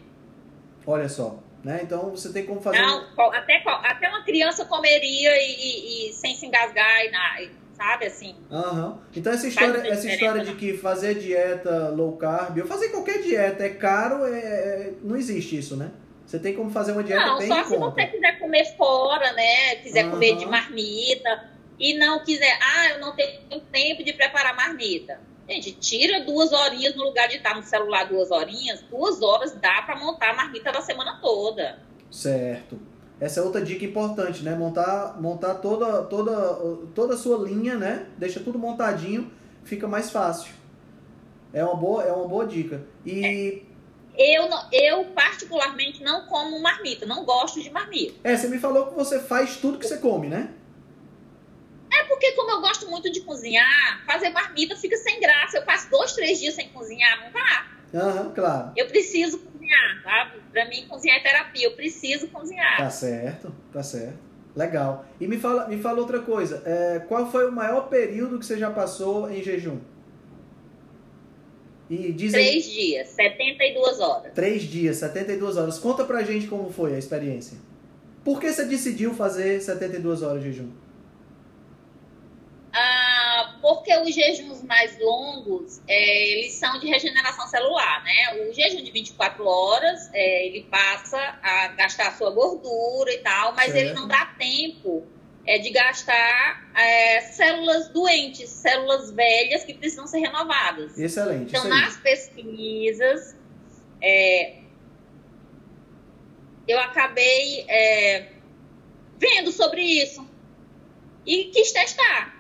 Olha só. Né? Então você tem como fazer. Não, até, até uma criança comeria e, e, e sem se engasgar, e, na, sabe assim. Uhum. Então essa história, essa história de que fazer dieta low carb, ou fazer qualquer dieta é caro, é, é, não existe isso, né? Você tem como fazer uma dieta não, bem só se você quiser comer fora, né? Quiser uhum. comer de marmita e não quiser, ah, eu não tenho tempo de preparar marmita. Gente, tira duas horinhas no lugar de estar no celular duas horinhas, duas horas dá para montar a marmita da semana toda. Certo. Essa é outra dica importante, né? Montar, montar toda, toda, toda a sua linha, né? Deixa tudo montadinho, fica mais fácil. É uma boa, é uma boa dica. E é. eu, eu particularmente não como marmita, não gosto de marmita. É, você me falou que você faz tudo que você come, né? É porque, como eu gosto muito de cozinhar, fazer marmita fica sem graça. Eu passo dois, três dias sem cozinhar, não dá. Aham, claro. Eu preciso cozinhar, tá? Pra mim, cozinhar é terapia. Eu preciso cozinhar. Tá certo, tá certo. Legal. E me fala, me fala outra coisa. É, qual foi o maior período que você já passou em jejum? E dizem... Três dias, 72 horas. Três dias, 72 horas. Conta pra gente como foi a experiência. Por que você decidiu fazer 72 horas de jejum? Porque os jejuns mais longos, é, eles são de regeneração celular, né? O jejum de 24 horas, é, ele passa a gastar a sua gordura e tal, mas certo. ele não dá tempo é, de gastar é, células doentes, células velhas que precisam ser renovadas. Excelente. Então, nas pesquisas, é, eu acabei é, vendo sobre isso e quis testar.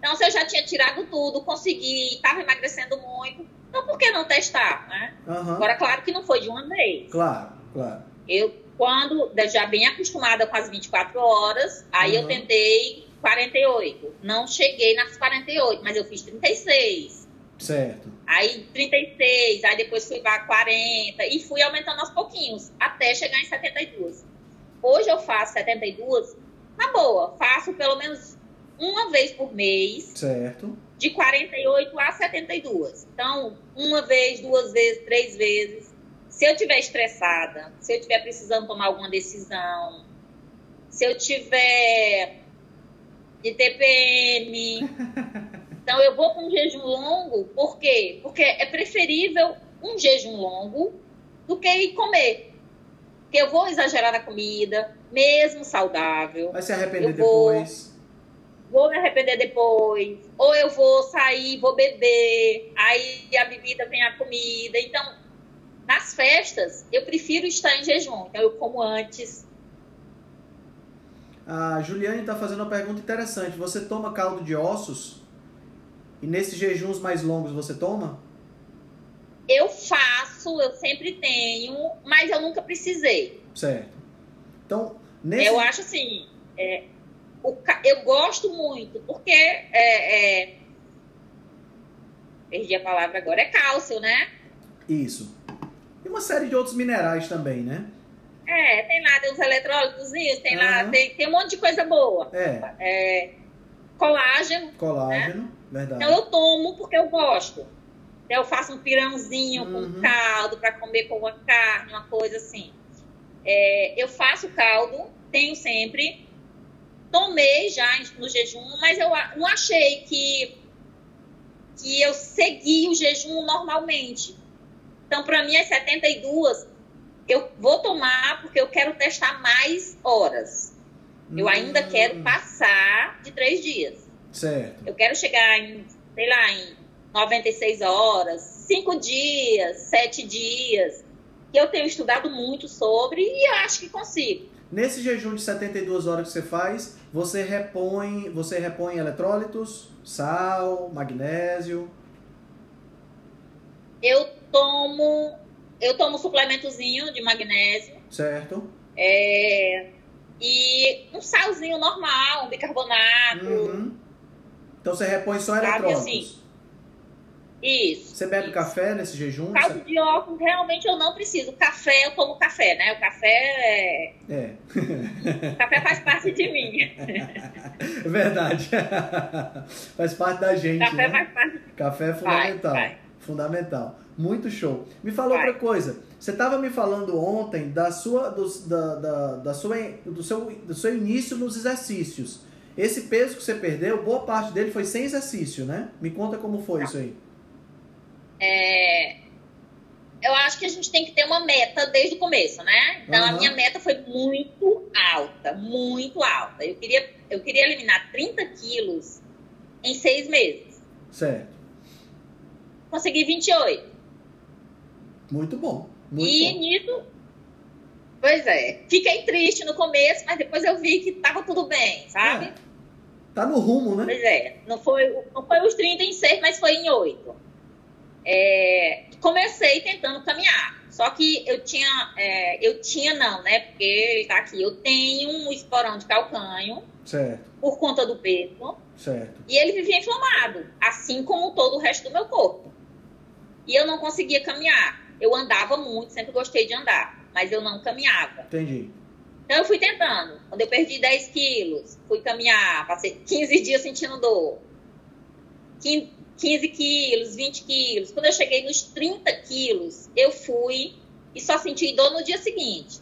Então, se eu já tinha tirado tudo, consegui, estava emagrecendo muito, então por que não testar, né? Uhum. Agora, claro que não foi de uma vez. Claro, claro. Eu, quando, já bem acostumada com as 24 horas, aí uhum. eu tentei 48. Não cheguei nas 48, mas eu fiz 36. Certo. Aí 36, aí depois fui para 40 e fui aumentando aos pouquinhos, até chegar em 72. Hoje eu faço 72, na boa, faço pelo menos uma vez por mês. Certo. De 48 a 72. Então, uma vez, duas vezes, três vezes. Se eu estiver estressada, se eu estiver precisando tomar alguma decisão, se eu tiver de TPM. [laughs] então, eu vou com um jejum longo, por quê? Porque é preferível um jejum longo do que ir comer. Porque eu vou exagerar na comida, mesmo saudável. Vai se arrepender depois vou me arrepender depois, ou eu vou sair, vou beber, aí a bebida vem a comida. Então, nas festas, eu prefiro estar em jejum, então eu como antes. A Juliane está fazendo uma pergunta interessante. Você toma caldo de ossos? E nesses jejuns mais longos você toma? Eu faço, eu sempre tenho, mas eu nunca precisei. Certo. Então, nesse... Eu acho assim, é, o, eu gosto muito, porque é, é, perdi a palavra agora, é cálcio, né? Isso. E uma série de outros minerais também, né? É, tem lá, tem os eletrólitos, tem uhum. lá, tem, tem um monte de coisa boa. É. é colágeno. Colágeno, né? verdade. Então eu tomo porque eu gosto. Então eu faço um pirãozinho uhum. com caldo para comer com uma carne, uma coisa assim. É, eu faço caldo, tenho sempre tomei já no jejum, mas eu não achei que, que eu segui o jejum normalmente. Então, para mim, as 72 eu vou tomar porque eu quero testar mais horas. Eu ainda quero hum. passar de três dias. Certo. Eu quero chegar em, sei lá, em 96 horas, 5 dias, 7 dias, que eu tenho estudado muito sobre e eu acho que consigo. Nesse jejum de 72 horas que você faz, você repõe, você repõe eletrólitos, sal, magnésio? Eu tomo, eu tomo suplementozinho de magnésio. Certo. É, e um salzinho normal, um bicarbonato. Uhum. Então você repõe só eletrólitos. Assim, isso. Você bebe isso. café nesse jejum? Caso você... de óculos, realmente eu não preciso. Café, eu tomo café, né? O café é. É. o café faz parte de mim. [laughs] É verdade. [laughs] faz parte da gente. Café né? faz parte. Café é fundamental. Vai, vai. Fundamental. Muito show. Me fala outra coisa. Você estava me falando ontem da sua, do, da, da, da sua, do, seu, do seu início nos exercícios. Esse peso que você perdeu, boa parte dele foi sem exercício, né? Me conta como foi isso aí. É, eu acho que a gente tem que ter uma meta desde o começo, né? Então, uhum. a minha meta foi muito alta, muito alta. Eu queria, eu queria eliminar 30 quilos em seis meses. Certo. Consegui 28. Muito bom. Muito e bom. nisso, pois é, fiquei triste no começo, mas depois eu vi que tava tudo bem, sabe? É. Tá no rumo, né? Pois é, não foi, não foi os 30 em 6, mas foi em 8. É, comecei tentando caminhar. Só que eu tinha, é, eu tinha não, né? Porque ele tá aqui. Eu tenho um esporão de calcanho. Certo. Por conta do peso. Certo. E ele vivia inflamado, assim como todo o resto do meu corpo. E eu não conseguia caminhar. Eu andava muito, sempre gostei de andar, mas eu não caminhava. Entendi. Então eu fui tentando. Quando eu perdi 10 quilos, fui caminhar, passei 15 dias sentindo dor. 15 quilos, 20 quilos. Quando eu cheguei nos 30 quilos, eu fui e só senti dor no dia seguinte.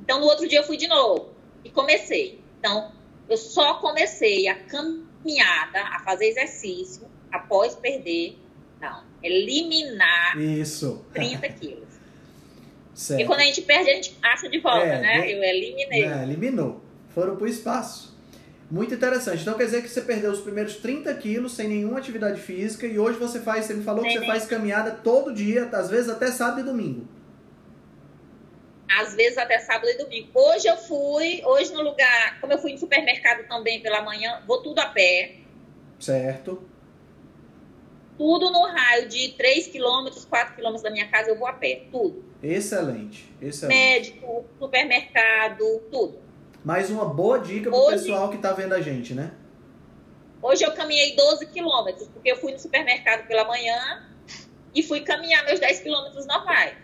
Então, no outro dia eu fui de novo e comecei. Então, eu só comecei a caminhada, a fazer exercício após perder, não, eliminar Isso. 30 quilos. [laughs] Certo. E quando a gente perde, a gente acha de volta, é, né? Eu eliminei. É, eliminou. Foram pro espaço. Muito interessante. Então quer dizer que você perdeu os primeiros 30 quilos sem nenhuma atividade física e hoje você faz, você me falou que você faz caminhada todo dia, às vezes até sábado e domingo. Às vezes até sábado e domingo. Hoje eu fui, hoje no lugar, como eu fui no supermercado também pela manhã, vou tudo a pé. Certo. Tudo no raio de 3 quilômetros, 4 quilômetros da minha casa, eu vou a pé. Tudo. Excelente. Excelente. Médico, supermercado, tudo. Mais uma boa dica pro Hoje... pessoal que tá vendo a gente, né? Hoje eu caminhei 12 quilômetros, porque eu fui no supermercado pela manhã e fui caminhar meus 10 quilômetros normais.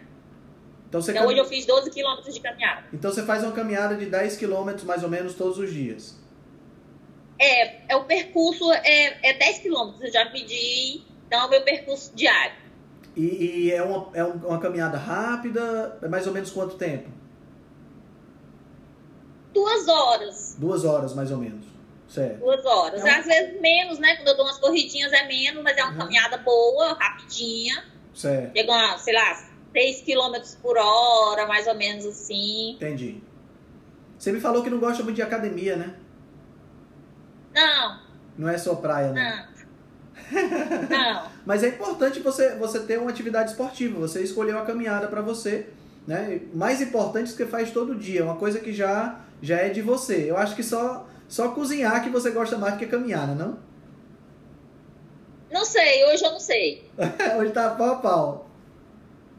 Então, você então cam... hoje eu fiz 12 quilômetros de caminhada. Então você faz uma caminhada de 10 quilômetros mais ou menos todos os dias? É, é o percurso é, é 10 quilômetros, eu já pedi, então é o meu percurso diário. E, e é, uma, é uma caminhada rápida? É mais ou menos quanto tempo? Duas horas. Duas horas, mais ou menos. Certo. Duas horas. É um... Às vezes menos, né? Quando eu dou umas corridinhas é menos, mas é uma uhum. caminhada boa, rapidinha. Certo. Chega sei lá, 3 km por hora, mais ou menos assim. Entendi. Você me falou que não gosta muito de academia, né? Não. Não é sua praia, né? Não. [laughs] não. Mas é importante você, você ter uma atividade esportiva. Você escolheu a caminhada para você né? Mais importante que você faz todo dia, uma coisa que já, já é de você. Eu acho que só, só cozinhar que você gosta mais do que caminhar, não? É não sei, hoje eu não sei. [laughs] hoje tá pau a pau.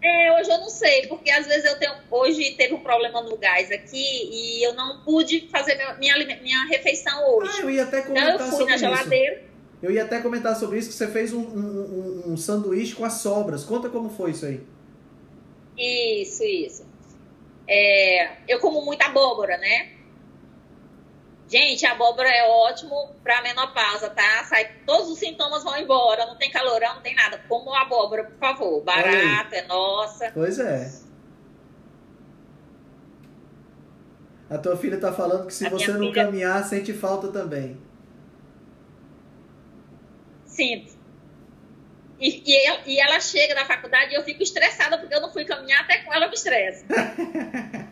É, hoje eu não sei, porque às vezes eu tenho. Hoje teve um problema no gás aqui e eu não pude fazer minha, minha refeição hoje. Ah, eu ia até comentar então eu fui na geladeira. Isso. Eu ia até comentar sobre isso, que você fez um, um, um, um sanduíche com as sobras. Conta como foi isso aí. Isso, isso. É, eu como muita abóbora, né? Gente, a abóbora é ótimo para menopausa, tá? Sai, todos os sintomas vão embora, não tem calorão, não tem nada. Como abóbora, por favor. Barato, é nossa. Pois é. A tua filha tá falando que se a você não filha... caminhar, sente falta também. Sinto. E, e, e, ela chega da faculdade e eu fico estressada porque eu não fui caminhar, até com ela eu me estressa. [laughs]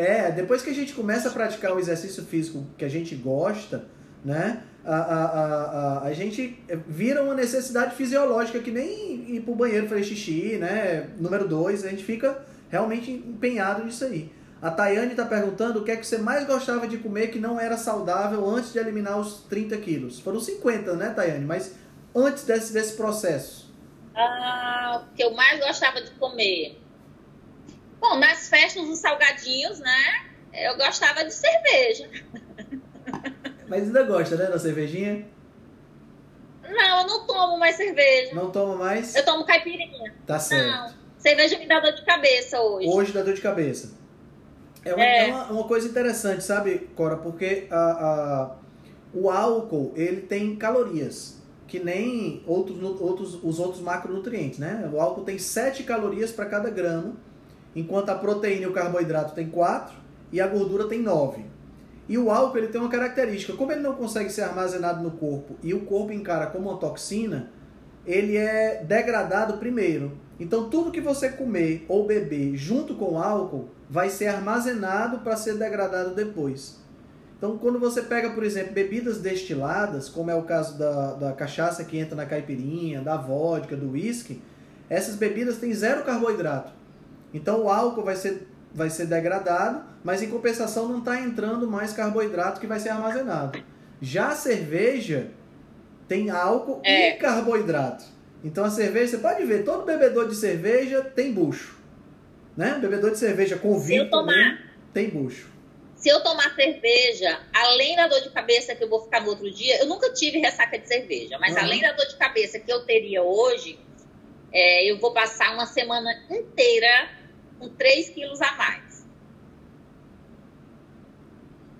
é, depois que a gente começa a praticar o exercício físico que a gente gosta, né? A, a, a, a, a gente vira uma necessidade fisiológica que nem ir pro banheiro fazer xixi, né? Número dois, a gente fica realmente empenhado nisso aí. A Tayane está perguntando o que é que você mais gostava de comer que não era saudável antes de eliminar os 30 quilos. Foram 50, né, Tayane? Mas antes desse, desse processo. Ah, o que eu mais gostava de comer. Bom, nas festas dos salgadinhos, né? Eu gostava de cerveja. Mas ainda gosta, né, da cervejinha? Não, eu não tomo mais cerveja. Não toma mais? Eu tomo caipirinha. Tá certo. Não, cerveja me dá dor de cabeça hoje. Hoje dá dor de cabeça. É uma, é. é uma, uma, coisa interessante, sabe, Cora? Porque a, a, o álcool, ele tem calorias, que nem outros, outros, os outros macronutrientes, né? O álcool tem 7 calorias para cada gramo, enquanto a proteína e o carboidrato tem 4 e a gordura tem 9. E o álcool ele tem uma característica, como ele não consegue ser armazenado no corpo e o corpo encara como uma toxina, ele é degradado primeiro. Então tudo que você comer ou beber junto com álcool vai ser armazenado para ser degradado depois. Então, quando você pega, por exemplo, bebidas destiladas, como é o caso da, da cachaça que entra na caipirinha, da vodka, do whisky, essas bebidas têm zero carboidrato. Então, o álcool vai ser, vai ser degradado, mas em compensação não está entrando mais carboidrato que vai ser armazenado. Já a cerveja tem álcool é. e carboidrato. Então, a cerveja, você pode ver, todo bebedor de cerveja tem bucho né? Bebedor de cerveja convicto tomar, mesmo, tem bucho. Se eu tomar cerveja, além da dor de cabeça que eu vou ficar no outro dia, eu nunca tive ressaca de cerveja, mas uhum. além da dor de cabeça que eu teria hoje, é, eu vou passar uma semana inteira com 3 quilos a mais.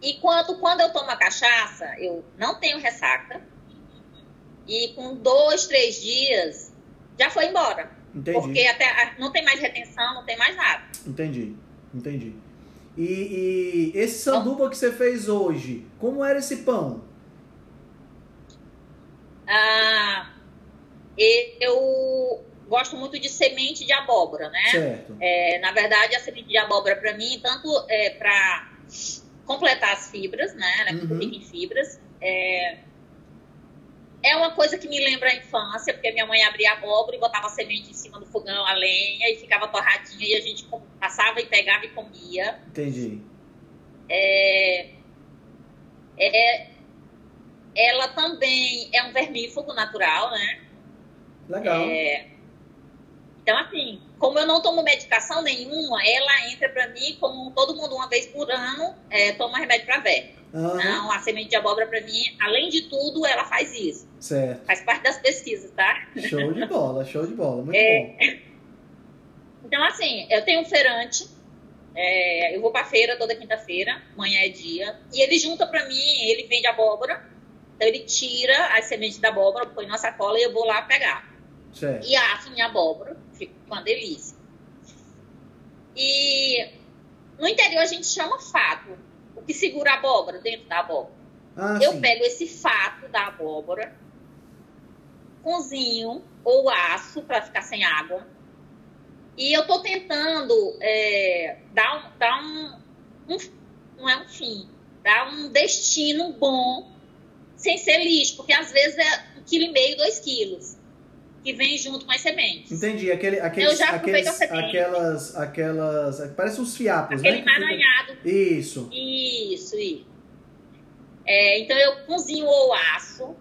Enquanto quando eu tomo a cachaça, eu não tenho ressaca. E com dois, três dias, já foi embora. Entendi. Porque até não tem mais retenção, não tem mais nada. Entendi, entendi. E, e esse sanduba que você fez hoje, como era esse pão? Ah, eu gosto muito de semente de abóbora, né? Certo. É, na verdade, a semente de abóbora para mim, tanto é para completar as fibras, né? Ela é muito uhum. rica em fibras. É, é uma coisa que me lembra a infância, porque minha mãe abria abóbora e botava semente em cima do fogão, a lenha, e ficava torradinha, e a gente passava e pegava e comia. Entendi. É, é, ela também é um vermífugo natural, né? Legal. É, então, assim, como eu não tomo medicação nenhuma, ela entra para mim como todo mundo uma vez por ano é, toma remédio para verme. Uhum. Não, a semente de abóbora para mim, além de tudo, ela faz isso. Certo. Faz parte das pesquisas, tá? Show de [laughs] bola, show de bola, muito é... bom. [laughs] Então, assim, eu tenho um feirante, é, eu vou pra feira toda quinta-feira, amanhã é dia, e ele junta para mim, ele vende abóbora, então ele tira as sementes da abóbora, põe na sacola e eu vou lá pegar. Certo. E assa em abóbora, fica uma delícia. E no interior a gente chama fato o que segura a abóbora dentro da abóbora. Ah, eu sim. pego esse fato da abóbora, cozinho ou aço para ficar sem água. E eu tô tentando é, dar, um, dar um, um, Não é um fim, dar um destino bom sem ser lixo, porque às vezes é um quilo e meio, dois quilos que vem junto com as sementes. Entendi. Aquele, aqueles, eu já aqueles, aquelas, aquelas. Parece uns fiapos, Aquele né? emaranhado. Fica... Isso. Isso, isso. É, então eu cozinho o aço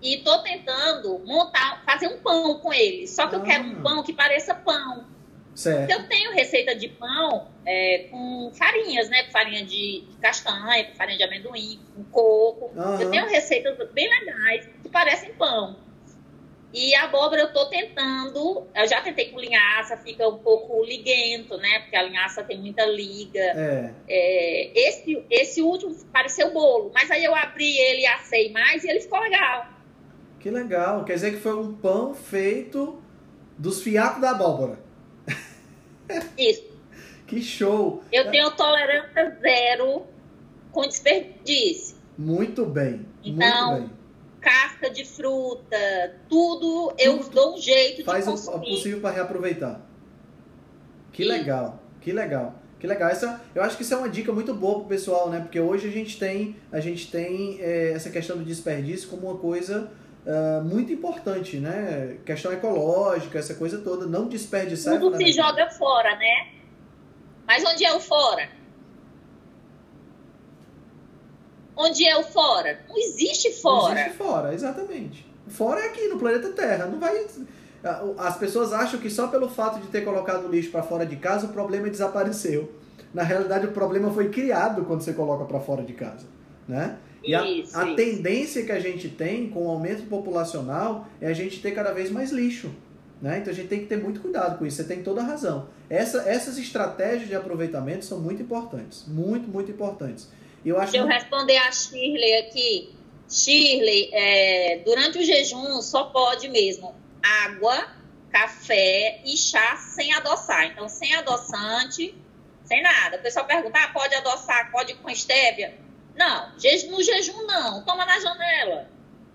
e tô tentando montar, fazer um pão com ele. Só que ah. eu quero um pão que pareça pão. Certo. Eu tenho receita de pão é, com farinhas, né? Farinha de, castanha, farinha de amendoim, com coco. Uhum. Eu tenho receitas bem legais que parecem pão. E a abóbora eu tô tentando, eu já tentei com linhaça, fica um pouco liguento, né? Porque a linhaça tem muita liga. É. É, esse, esse último pareceu bolo, mas aí eu abri ele e assei mais e ele ficou legal. Que legal, quer dizer que foi um pão feito dos fiapos da abóbora. Isso. [laughs] que show! Eu tenho tolerância zero com desperdício. Muito bem, então, muito bem casca de fruta, tudo eu dou um jeito Faz de. Faz o possível para reaproveitar. Que Sim. legal, que legal. Que legal. Essa, eu acho que isso é uma dica muito boa pro pessoal, né? Porque hoje a gente tem, a gente tem é, essa questão do desperdício como uma coisa uh, muito importante, né? Questão ecológica, essa coisa toda. Não desperdiçar. Tudo se joga fora, né? Mas onde é o fora? Onde é o fora? Não existe fora. Não existe fora, exatamente. Fora é aqui, no planeta Terra. Não vai. As pessoas acham que só pelo fato de ter colocado o lixo para fora de casa o problema desapareceu. Na realidade, o problema foi criado quando você coloca para fora de casa, né? E a, isso, a isso. tendência que a gente tem com o aumento populacional é a gente ter cada vez mais lixo. Né? Então a gente tem que ter muito cuidado com isso, você tem toda a razão. Essa, essas estratégias de aproveitamento são muito importantes, muito, muito importantes. Eu acho Deixa eu responder a Shirley aqui. Shirley, é, durante o jejum só pode mesmo água, café e chá sem adoçar. Então, sem adoçante, sem nada. O pessoal pergunta, ah, pode adoçar, pode com estévia? Não, no jejum não, toma na janela.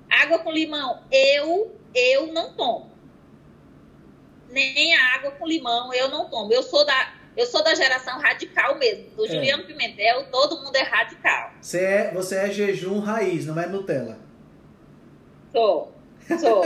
Água com limão, eu, eu não tomo. Nem a água com limão eu não tomo. Eu sou da, eu sou da geração radical mesmo, do é. Juliano Pimentel, todo mundo é radical. Você é, você é jejum raiz, não é Nutella? Sou, sou.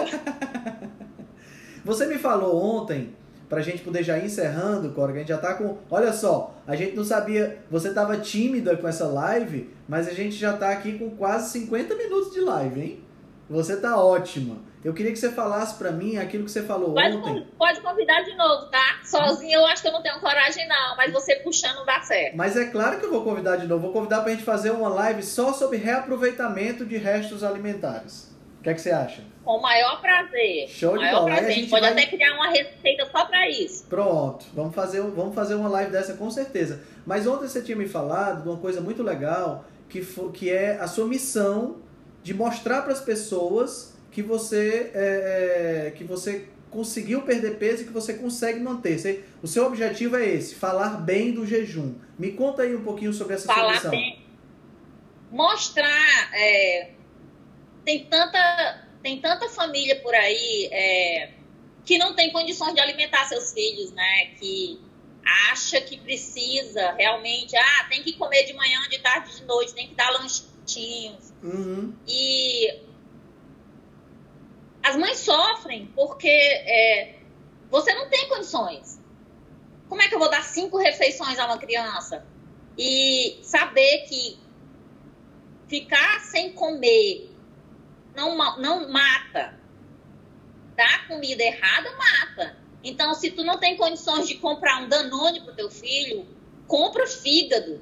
[laughs] você me falou ontem, pra gente poder já ir encerrando, Cora, que a gente já tá com... Olha só, a gente não sabia... Você tava tímida com essa live, mas a gente já tá aqui com quase 50 minutos de live, hein? Você tá ótima. Eu queria que você falasse para mim aquilo que você falou pode, ontem. Pode convidar de novo, tá? Sozinho eu acho que eu não tenho coragem, não. Mas você puxando dá certo. Mas é claro que eu vou convidar de novo. Vou convidar pra gente fazer uma live só sobre reaproveitamento de restos alimentares. O que é que você acha? Com o maior prazer. Show de maior bola. Prazer. A gente pode vai... até criar uma receita só para isso. Pronto. Vamos fazer, vamos fazer uma live dessa com certeza. Mas ontem você tinha me falado de uma coisa muito legal, que, for, que é a sua missão de mostrar para as pessoas que você, é, é, que você conseguiu perder peso e que você consegue manter. Você, o seu objetivo é esse, falar bem do jejum. Me conta aí um pouquinho sobre essa falar sua missão. Bem. Mostrar. É, tem, tanta, tem tanta família por aí é, que não tem condições de alimentar seus filhos, né? Que acha que precisa realmente, ah, tem que comer de manhã, de tarde, de noite, tem que dar lanchinhos. Uhum. E as mães sofrem porque é, você não tem condições. Como é que eu vou dar cinco refeições a uma criança? E saber que ficar sem comer não, não mata. Dar comida errada mata. Então, se tu não tem condições de comprar um Danone pro teu filho, compra fígado.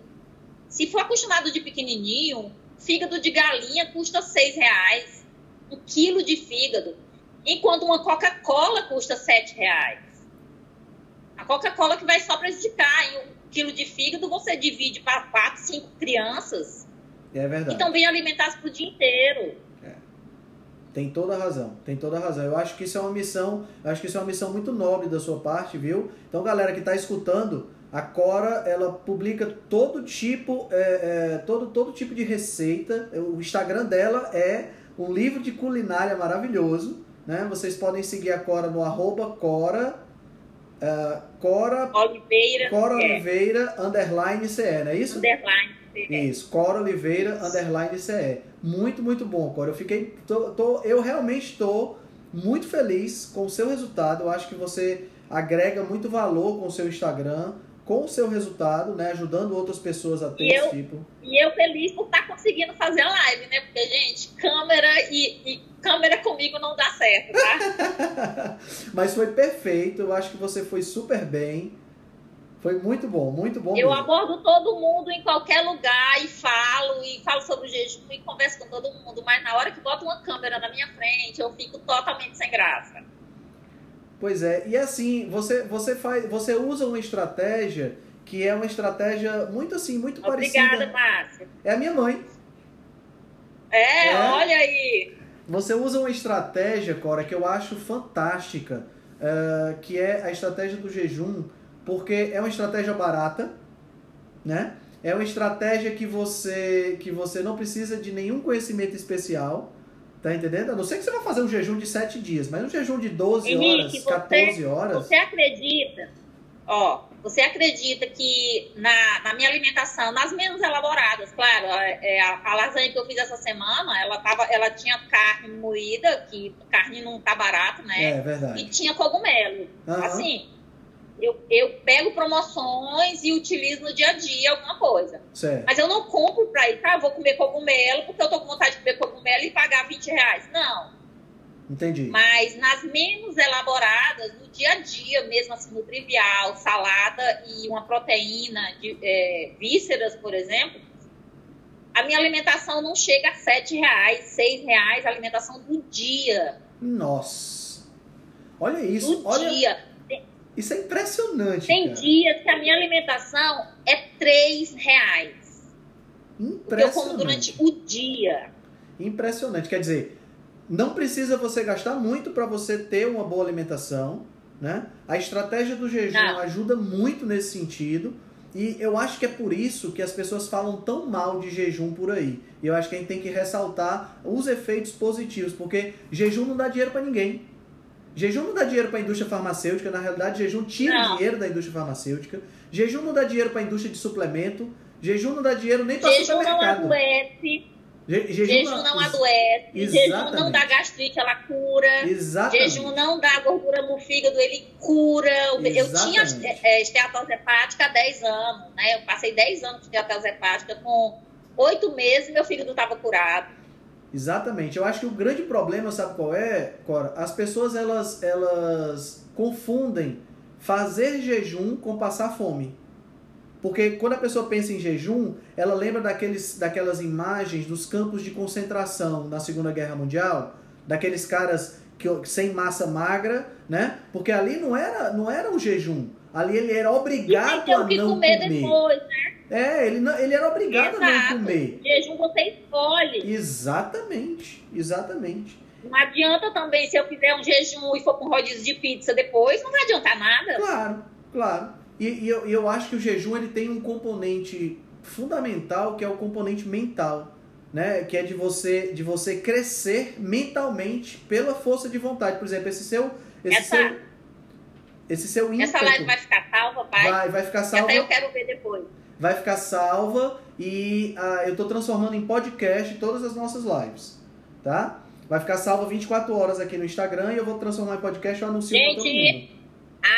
Se for acostumado de pequenininho, fígado de galinha custa seis reais um quilo de fígado, enquanto uma Coca-Cola custa sete reais. A Coca-Cola que vai só prejudicar. Em um quilo de fígado você divide para quatro, cinco crianças. É verdade. Então bem alimentadas para o dia inteiro. É. Tem toda a razão, tem toda a razão. Eu acho que isso é uma missão, acho que isso é uma missão muito nobre da sua parte, viu? Então, galera que está escutando, a Cora ela publica todo tipo, é, é, todo, todo tipo de receita. O Instagram dela é um livro de culinária maravilhoso. Né? Vocês podem seguir a Cora no arroba Cora, uh, Cora Oliveira, Cora Oliveira underline CE, não é isso? Underline CE. Isso, Cora Oliveira underline CE. Muito, muito bom, Cora. Eu fiquei, tô, tô, eu realmente estou muito feliz com o seu resultado. Eu acho que você agrega muito valor com o seu Instagram com o seu resultado, né? Ajudando outras pessoas a ter e esse eu, tipo. E eu feliz por estar tá conseguindo fazer a live, né? Porque, gente, câmera e, e câmera comigo não dá certo, tá? [laughs] Mas foi perfeito, eu acho que você foi super bem. Foi muito bom, muito bom. Eu mesmo. abordo todo mundo em qualquer lugar e falo, e falo sobre o jejum e converso com todo mundo, mas na hora que bota uma câmera na minha frente, eu fico totalmente sem graça. Pois é, e assim, você, você faz, você usa uma estratégia que é uma estratégia muito assim, muito Obrigada, parecida. Obrigada, Márcia. É a minha mãe. É, é, olha aí. Você usa uma estratégia, Cora, que eu acho fantástica, uh, que é a estratégia do jejum, porque é uma estratégia barata, né? É uma estratégia que você que você não precisa de nenhum conhecimento especial. Tá entendendo? A não ser que você vai fazer um jejum de 7 dias, mas um jejum de 12 Henrique, horas, 14 você, horas. Você acredita? Ó, você acredita que na, na minha alimentação, nas menos elaboradas, claro, é, a, a, lasanha que eu fiz essa semana, ela, tava, ela tinha carne moída, que carne não tá barato, né? É verdade. E tinha cogumelo. Uhum. Assim, eu, eu pego promoções e utilizo no dia a dia alguma coisa. Certo. Mas eu não compro pra ir, tá? Eu vou comer cogumelo porque eu tô com vontade de comer cogumelo e pagar 20 reais. Não. Entendi. Mas nas menos elaboradas, no dia a dia, mesmo assim, no trivial, salada e uma proteína de é, vísceras, por exemplo, a minha alimentação não chega a 7 reais, 6 reais, a alimentação do dia. Nossa! Olha isso. Do olha... dia. Isso é impressionante. Tem cara. dias que a minha alimentação é 3 reais. Impressionante. eu como durante o dia. Impressionante. Quer dizer, não precisa você gastar muito para você ter uma boa alimentação. Né? A estratégia do jejum não. ajuda muito nesse sentido. E eu acho que é por isso que as pessoas falam tão mal de jejum por aí. E eu acho que a gente tem que ressaltar os efeitos positivos, porque jejum não dá dinheiro para ninguém. Jejum não dá dinheiro para a indústria farmacêutica, na realidade, jejum tira não. dinheiro da indústria farmacêutica. Jejum não dá dinheiro para a indústria de suplemento. Jejum não dá dinheiro nem para supermercado. Jejum não adoece. Je jejum, jejum não, adoece. Exatamente. Jejum não dá gastrite, ela cura. Exatamente. Jejum não dá gordura no fígado, ele cura. Exatamente. Eu tinha é, esteatose hepática há 10 anos, né? Eu passei 10 anos de esteatose hepática com 8 meses meu fígado estava curado. Exatamente. Eu acho que o grande problema, sabe qual é, Cora? As pessoas elas, elas confundem fazer jejum com passar fome. Porque quando a pessoa pensa em jejum, ela lembra daqueles, daquelas imagens dos campos de concentração na Segunda Guerra Mundial, daqueles caras que, sem massa magra, né? Porque ali não era, não era um jejum. Ali ele era obrigado a não comer. comer. Depois, né? É, ele, não, ele era obrigado Exato. a não comer. Jejum você escolhe. Exatamente, exatamente. Não adianta também, se eu fizer um jejum e for com rodízio de pizza depois, não vai adiantar nada. Claro, claro. E, e eu, eu acho que o jejum ele tem um componente fundamental que é o componente mental, né? Que é de você, de você crescer mentalmente pela força de vontade. Por exemplo, esse seu. Esse Essa... seu esse seu ímpeto. Essa live vai ficar salva, pai? Vai, vai ficar salva. Até eu quero ver depois vai ficar salva e uh, eu estou transformando em podcast todas as nossas lives, tá? Vai ficar salva 24 horas aqui no Instagram e eu vou transformar em podcast e anuncio Gente, todo mundo.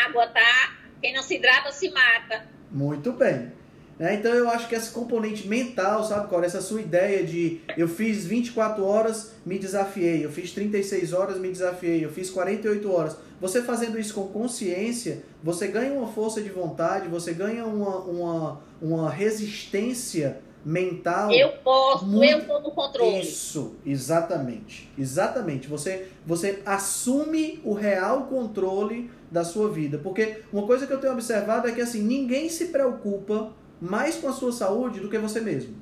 água, tá? Quem não se hidrata se mata. Muito bem. É, então eu acho que esse componente mental, sabe, Cora? Essa sua ideia de eu fiz 24 horas, me desafiei, eu fiz 36 horas, me desafiei, eu fiz 48 horas. Você fazendo isso com consciência, você ganha uma força de vontade, você ganha uma, uma, uma resistência mental. Eu posso, muito... eu estou no controle. Isso, exatamente. Exatamente. Você, você assume o real controle da sua vida. Porque uma coisa que eu tenho observado é que assim, ninguém se preocupa mais com a sua saúde do que você mesmo.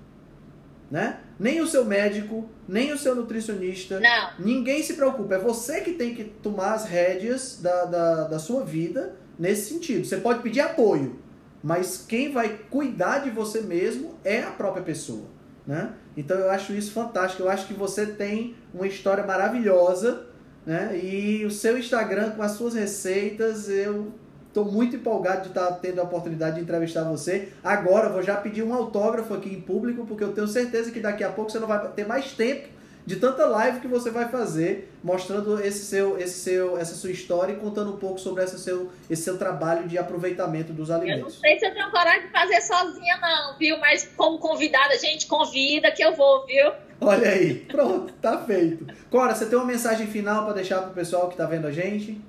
Né? Nem o seu médico, nem o seu nutricionista. Não. Ninguém se preocupa. É você que tem que tomar as rédeas da, da, da sua vida nesse sentido. Você pode pedir apoio, mas quem vai cuidar de você mesmo é a própria pessoa. Né? Então eu acho isso fantástico. Eu acho que você tem uma história maravilhosa. Né? E o seu Instagram com as suas receitas, eu Estou muito empolgado de estar tá tendo a oportunidade de entrevistar você. Agora, vou já pedir um autógrafo aqui em público, porque eu tenho certeza que daqui a pouco você não vai ter mais tempo de tanta live que você vai fazer, mostrando esse seu, esse seu, essa sua história e contando um pouco sobre esse seu, esse seu trabalho de aproveitamento dos alimentos. Eu não sei se eu tenho coragem de fazer sozinha, não, viu? Mas como convidada, a gente convida que eu vou, viu? Olha aí, pronto, tá feito. Cora, você tem uma mensagem final para deixar pro pessoal que está vendo a gente?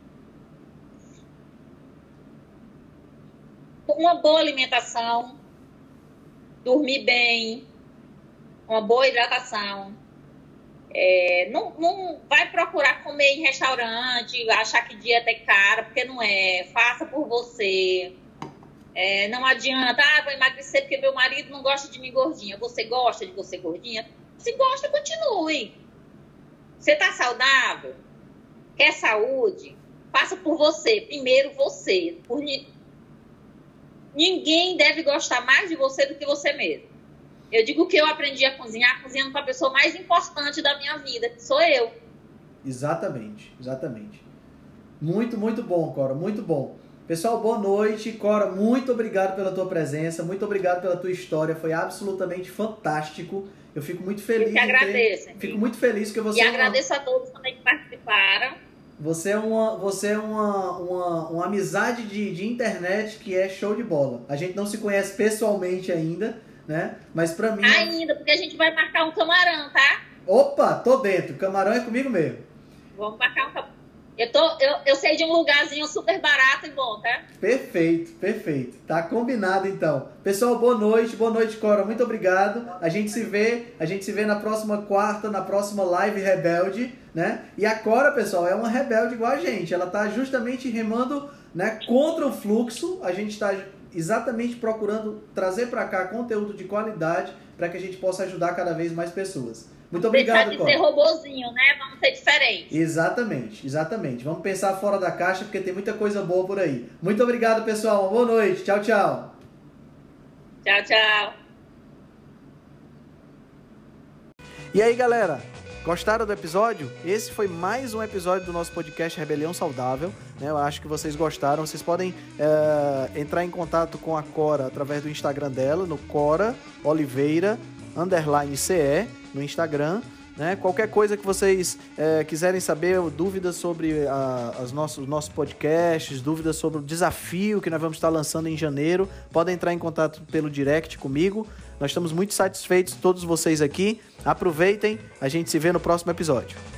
Uma boa alimentação, dormir bem, uma boa hidratação. É, não, não vai procurar comer em restaurante, achar que dieta é cara, porque não é. Faça por você. É, não adianta, ah, vou emagrecer porque meu marido não gosta de mim gordinha. Você gosta de você gordinha? Se gosta, continue. Você está saudável? Quer saúde? Faça por você. Primeiro você. Por, ninguém deve gostar mais de você do que você mesmo. Eu digo que eu aprendi a cozinhar cozinhando com a pessoa mais importante da minha vida, que sou eu. Exatamente, exatamente. Muito, muito bom, Cora, muito bom. Pessoal, boa noite. Cora, muito obrigado pela tua presença, muito obrigado pela tua história, foi absolutamente fantástico. Eu fico muito feliz. Eu que agradeço. Ter... Fico muito feliz que você. E agradeço uma... a todos também que participaram. Você é uma, você é uma, uma, uma amizade de, de internet que é show de bola. A gente não se conhece pessoalmente ainda, né? Mas pra mim. Ainda, porque a gente vai marcar um camarão, tá? Opa, tô dentro. Camarão é comigo mesmo. Vamos marcar um camarão. Eu, tô, eu, eu sei de um lugarzinho super barato e bom, tá? Perfeito, perfeito. Tá combinado então. Pessoal, boa noite, boa noite, Cora. Muito obrigado. A gente se vê, a gente se vê na próxima quarta, na próxima live rebelde, né? E a Cora, pessoal, é uma rebelde igual a gente. Ela tá justamente remando, né, contra o fluxo. A gente está exatamente procurando trazer para cá conteúdo de qualidade para que a gente possa ajudar cada vez mais pessoas. Muito obrigado, Deixar de ser robozinho, né? Vamos ser diferentes. Exatamente, exatamente. Vamos pensar fora da caixa porque tem muita coisa boa por aí. Muito obrigado, pessoal. Uma boa noite. Tchau, tchau. Tchau, tchau. E aí, galera? Gostaram do episódio? Esse foi mais um episódio do nosso podcast Rebelião Saudável. Né? Eu acho que vocês gostaram. Vocês podem é, entrar em contato com a Cora através do Instagram dela, no Cora Oliveira underline CE no Instagram. Né? Qualquer coisa que vocês é, quiserem saber, dúvidas sobre as nossos, os nossos podcasts, dúvidas sobre o desafio que nós vamos estar lançando em janeiro, podem entrar em contato pelo direct comigo. Nós estamos muito satisfeitos, todos vocês aqui. Aproveitem, a gente se vê no próximo episódio.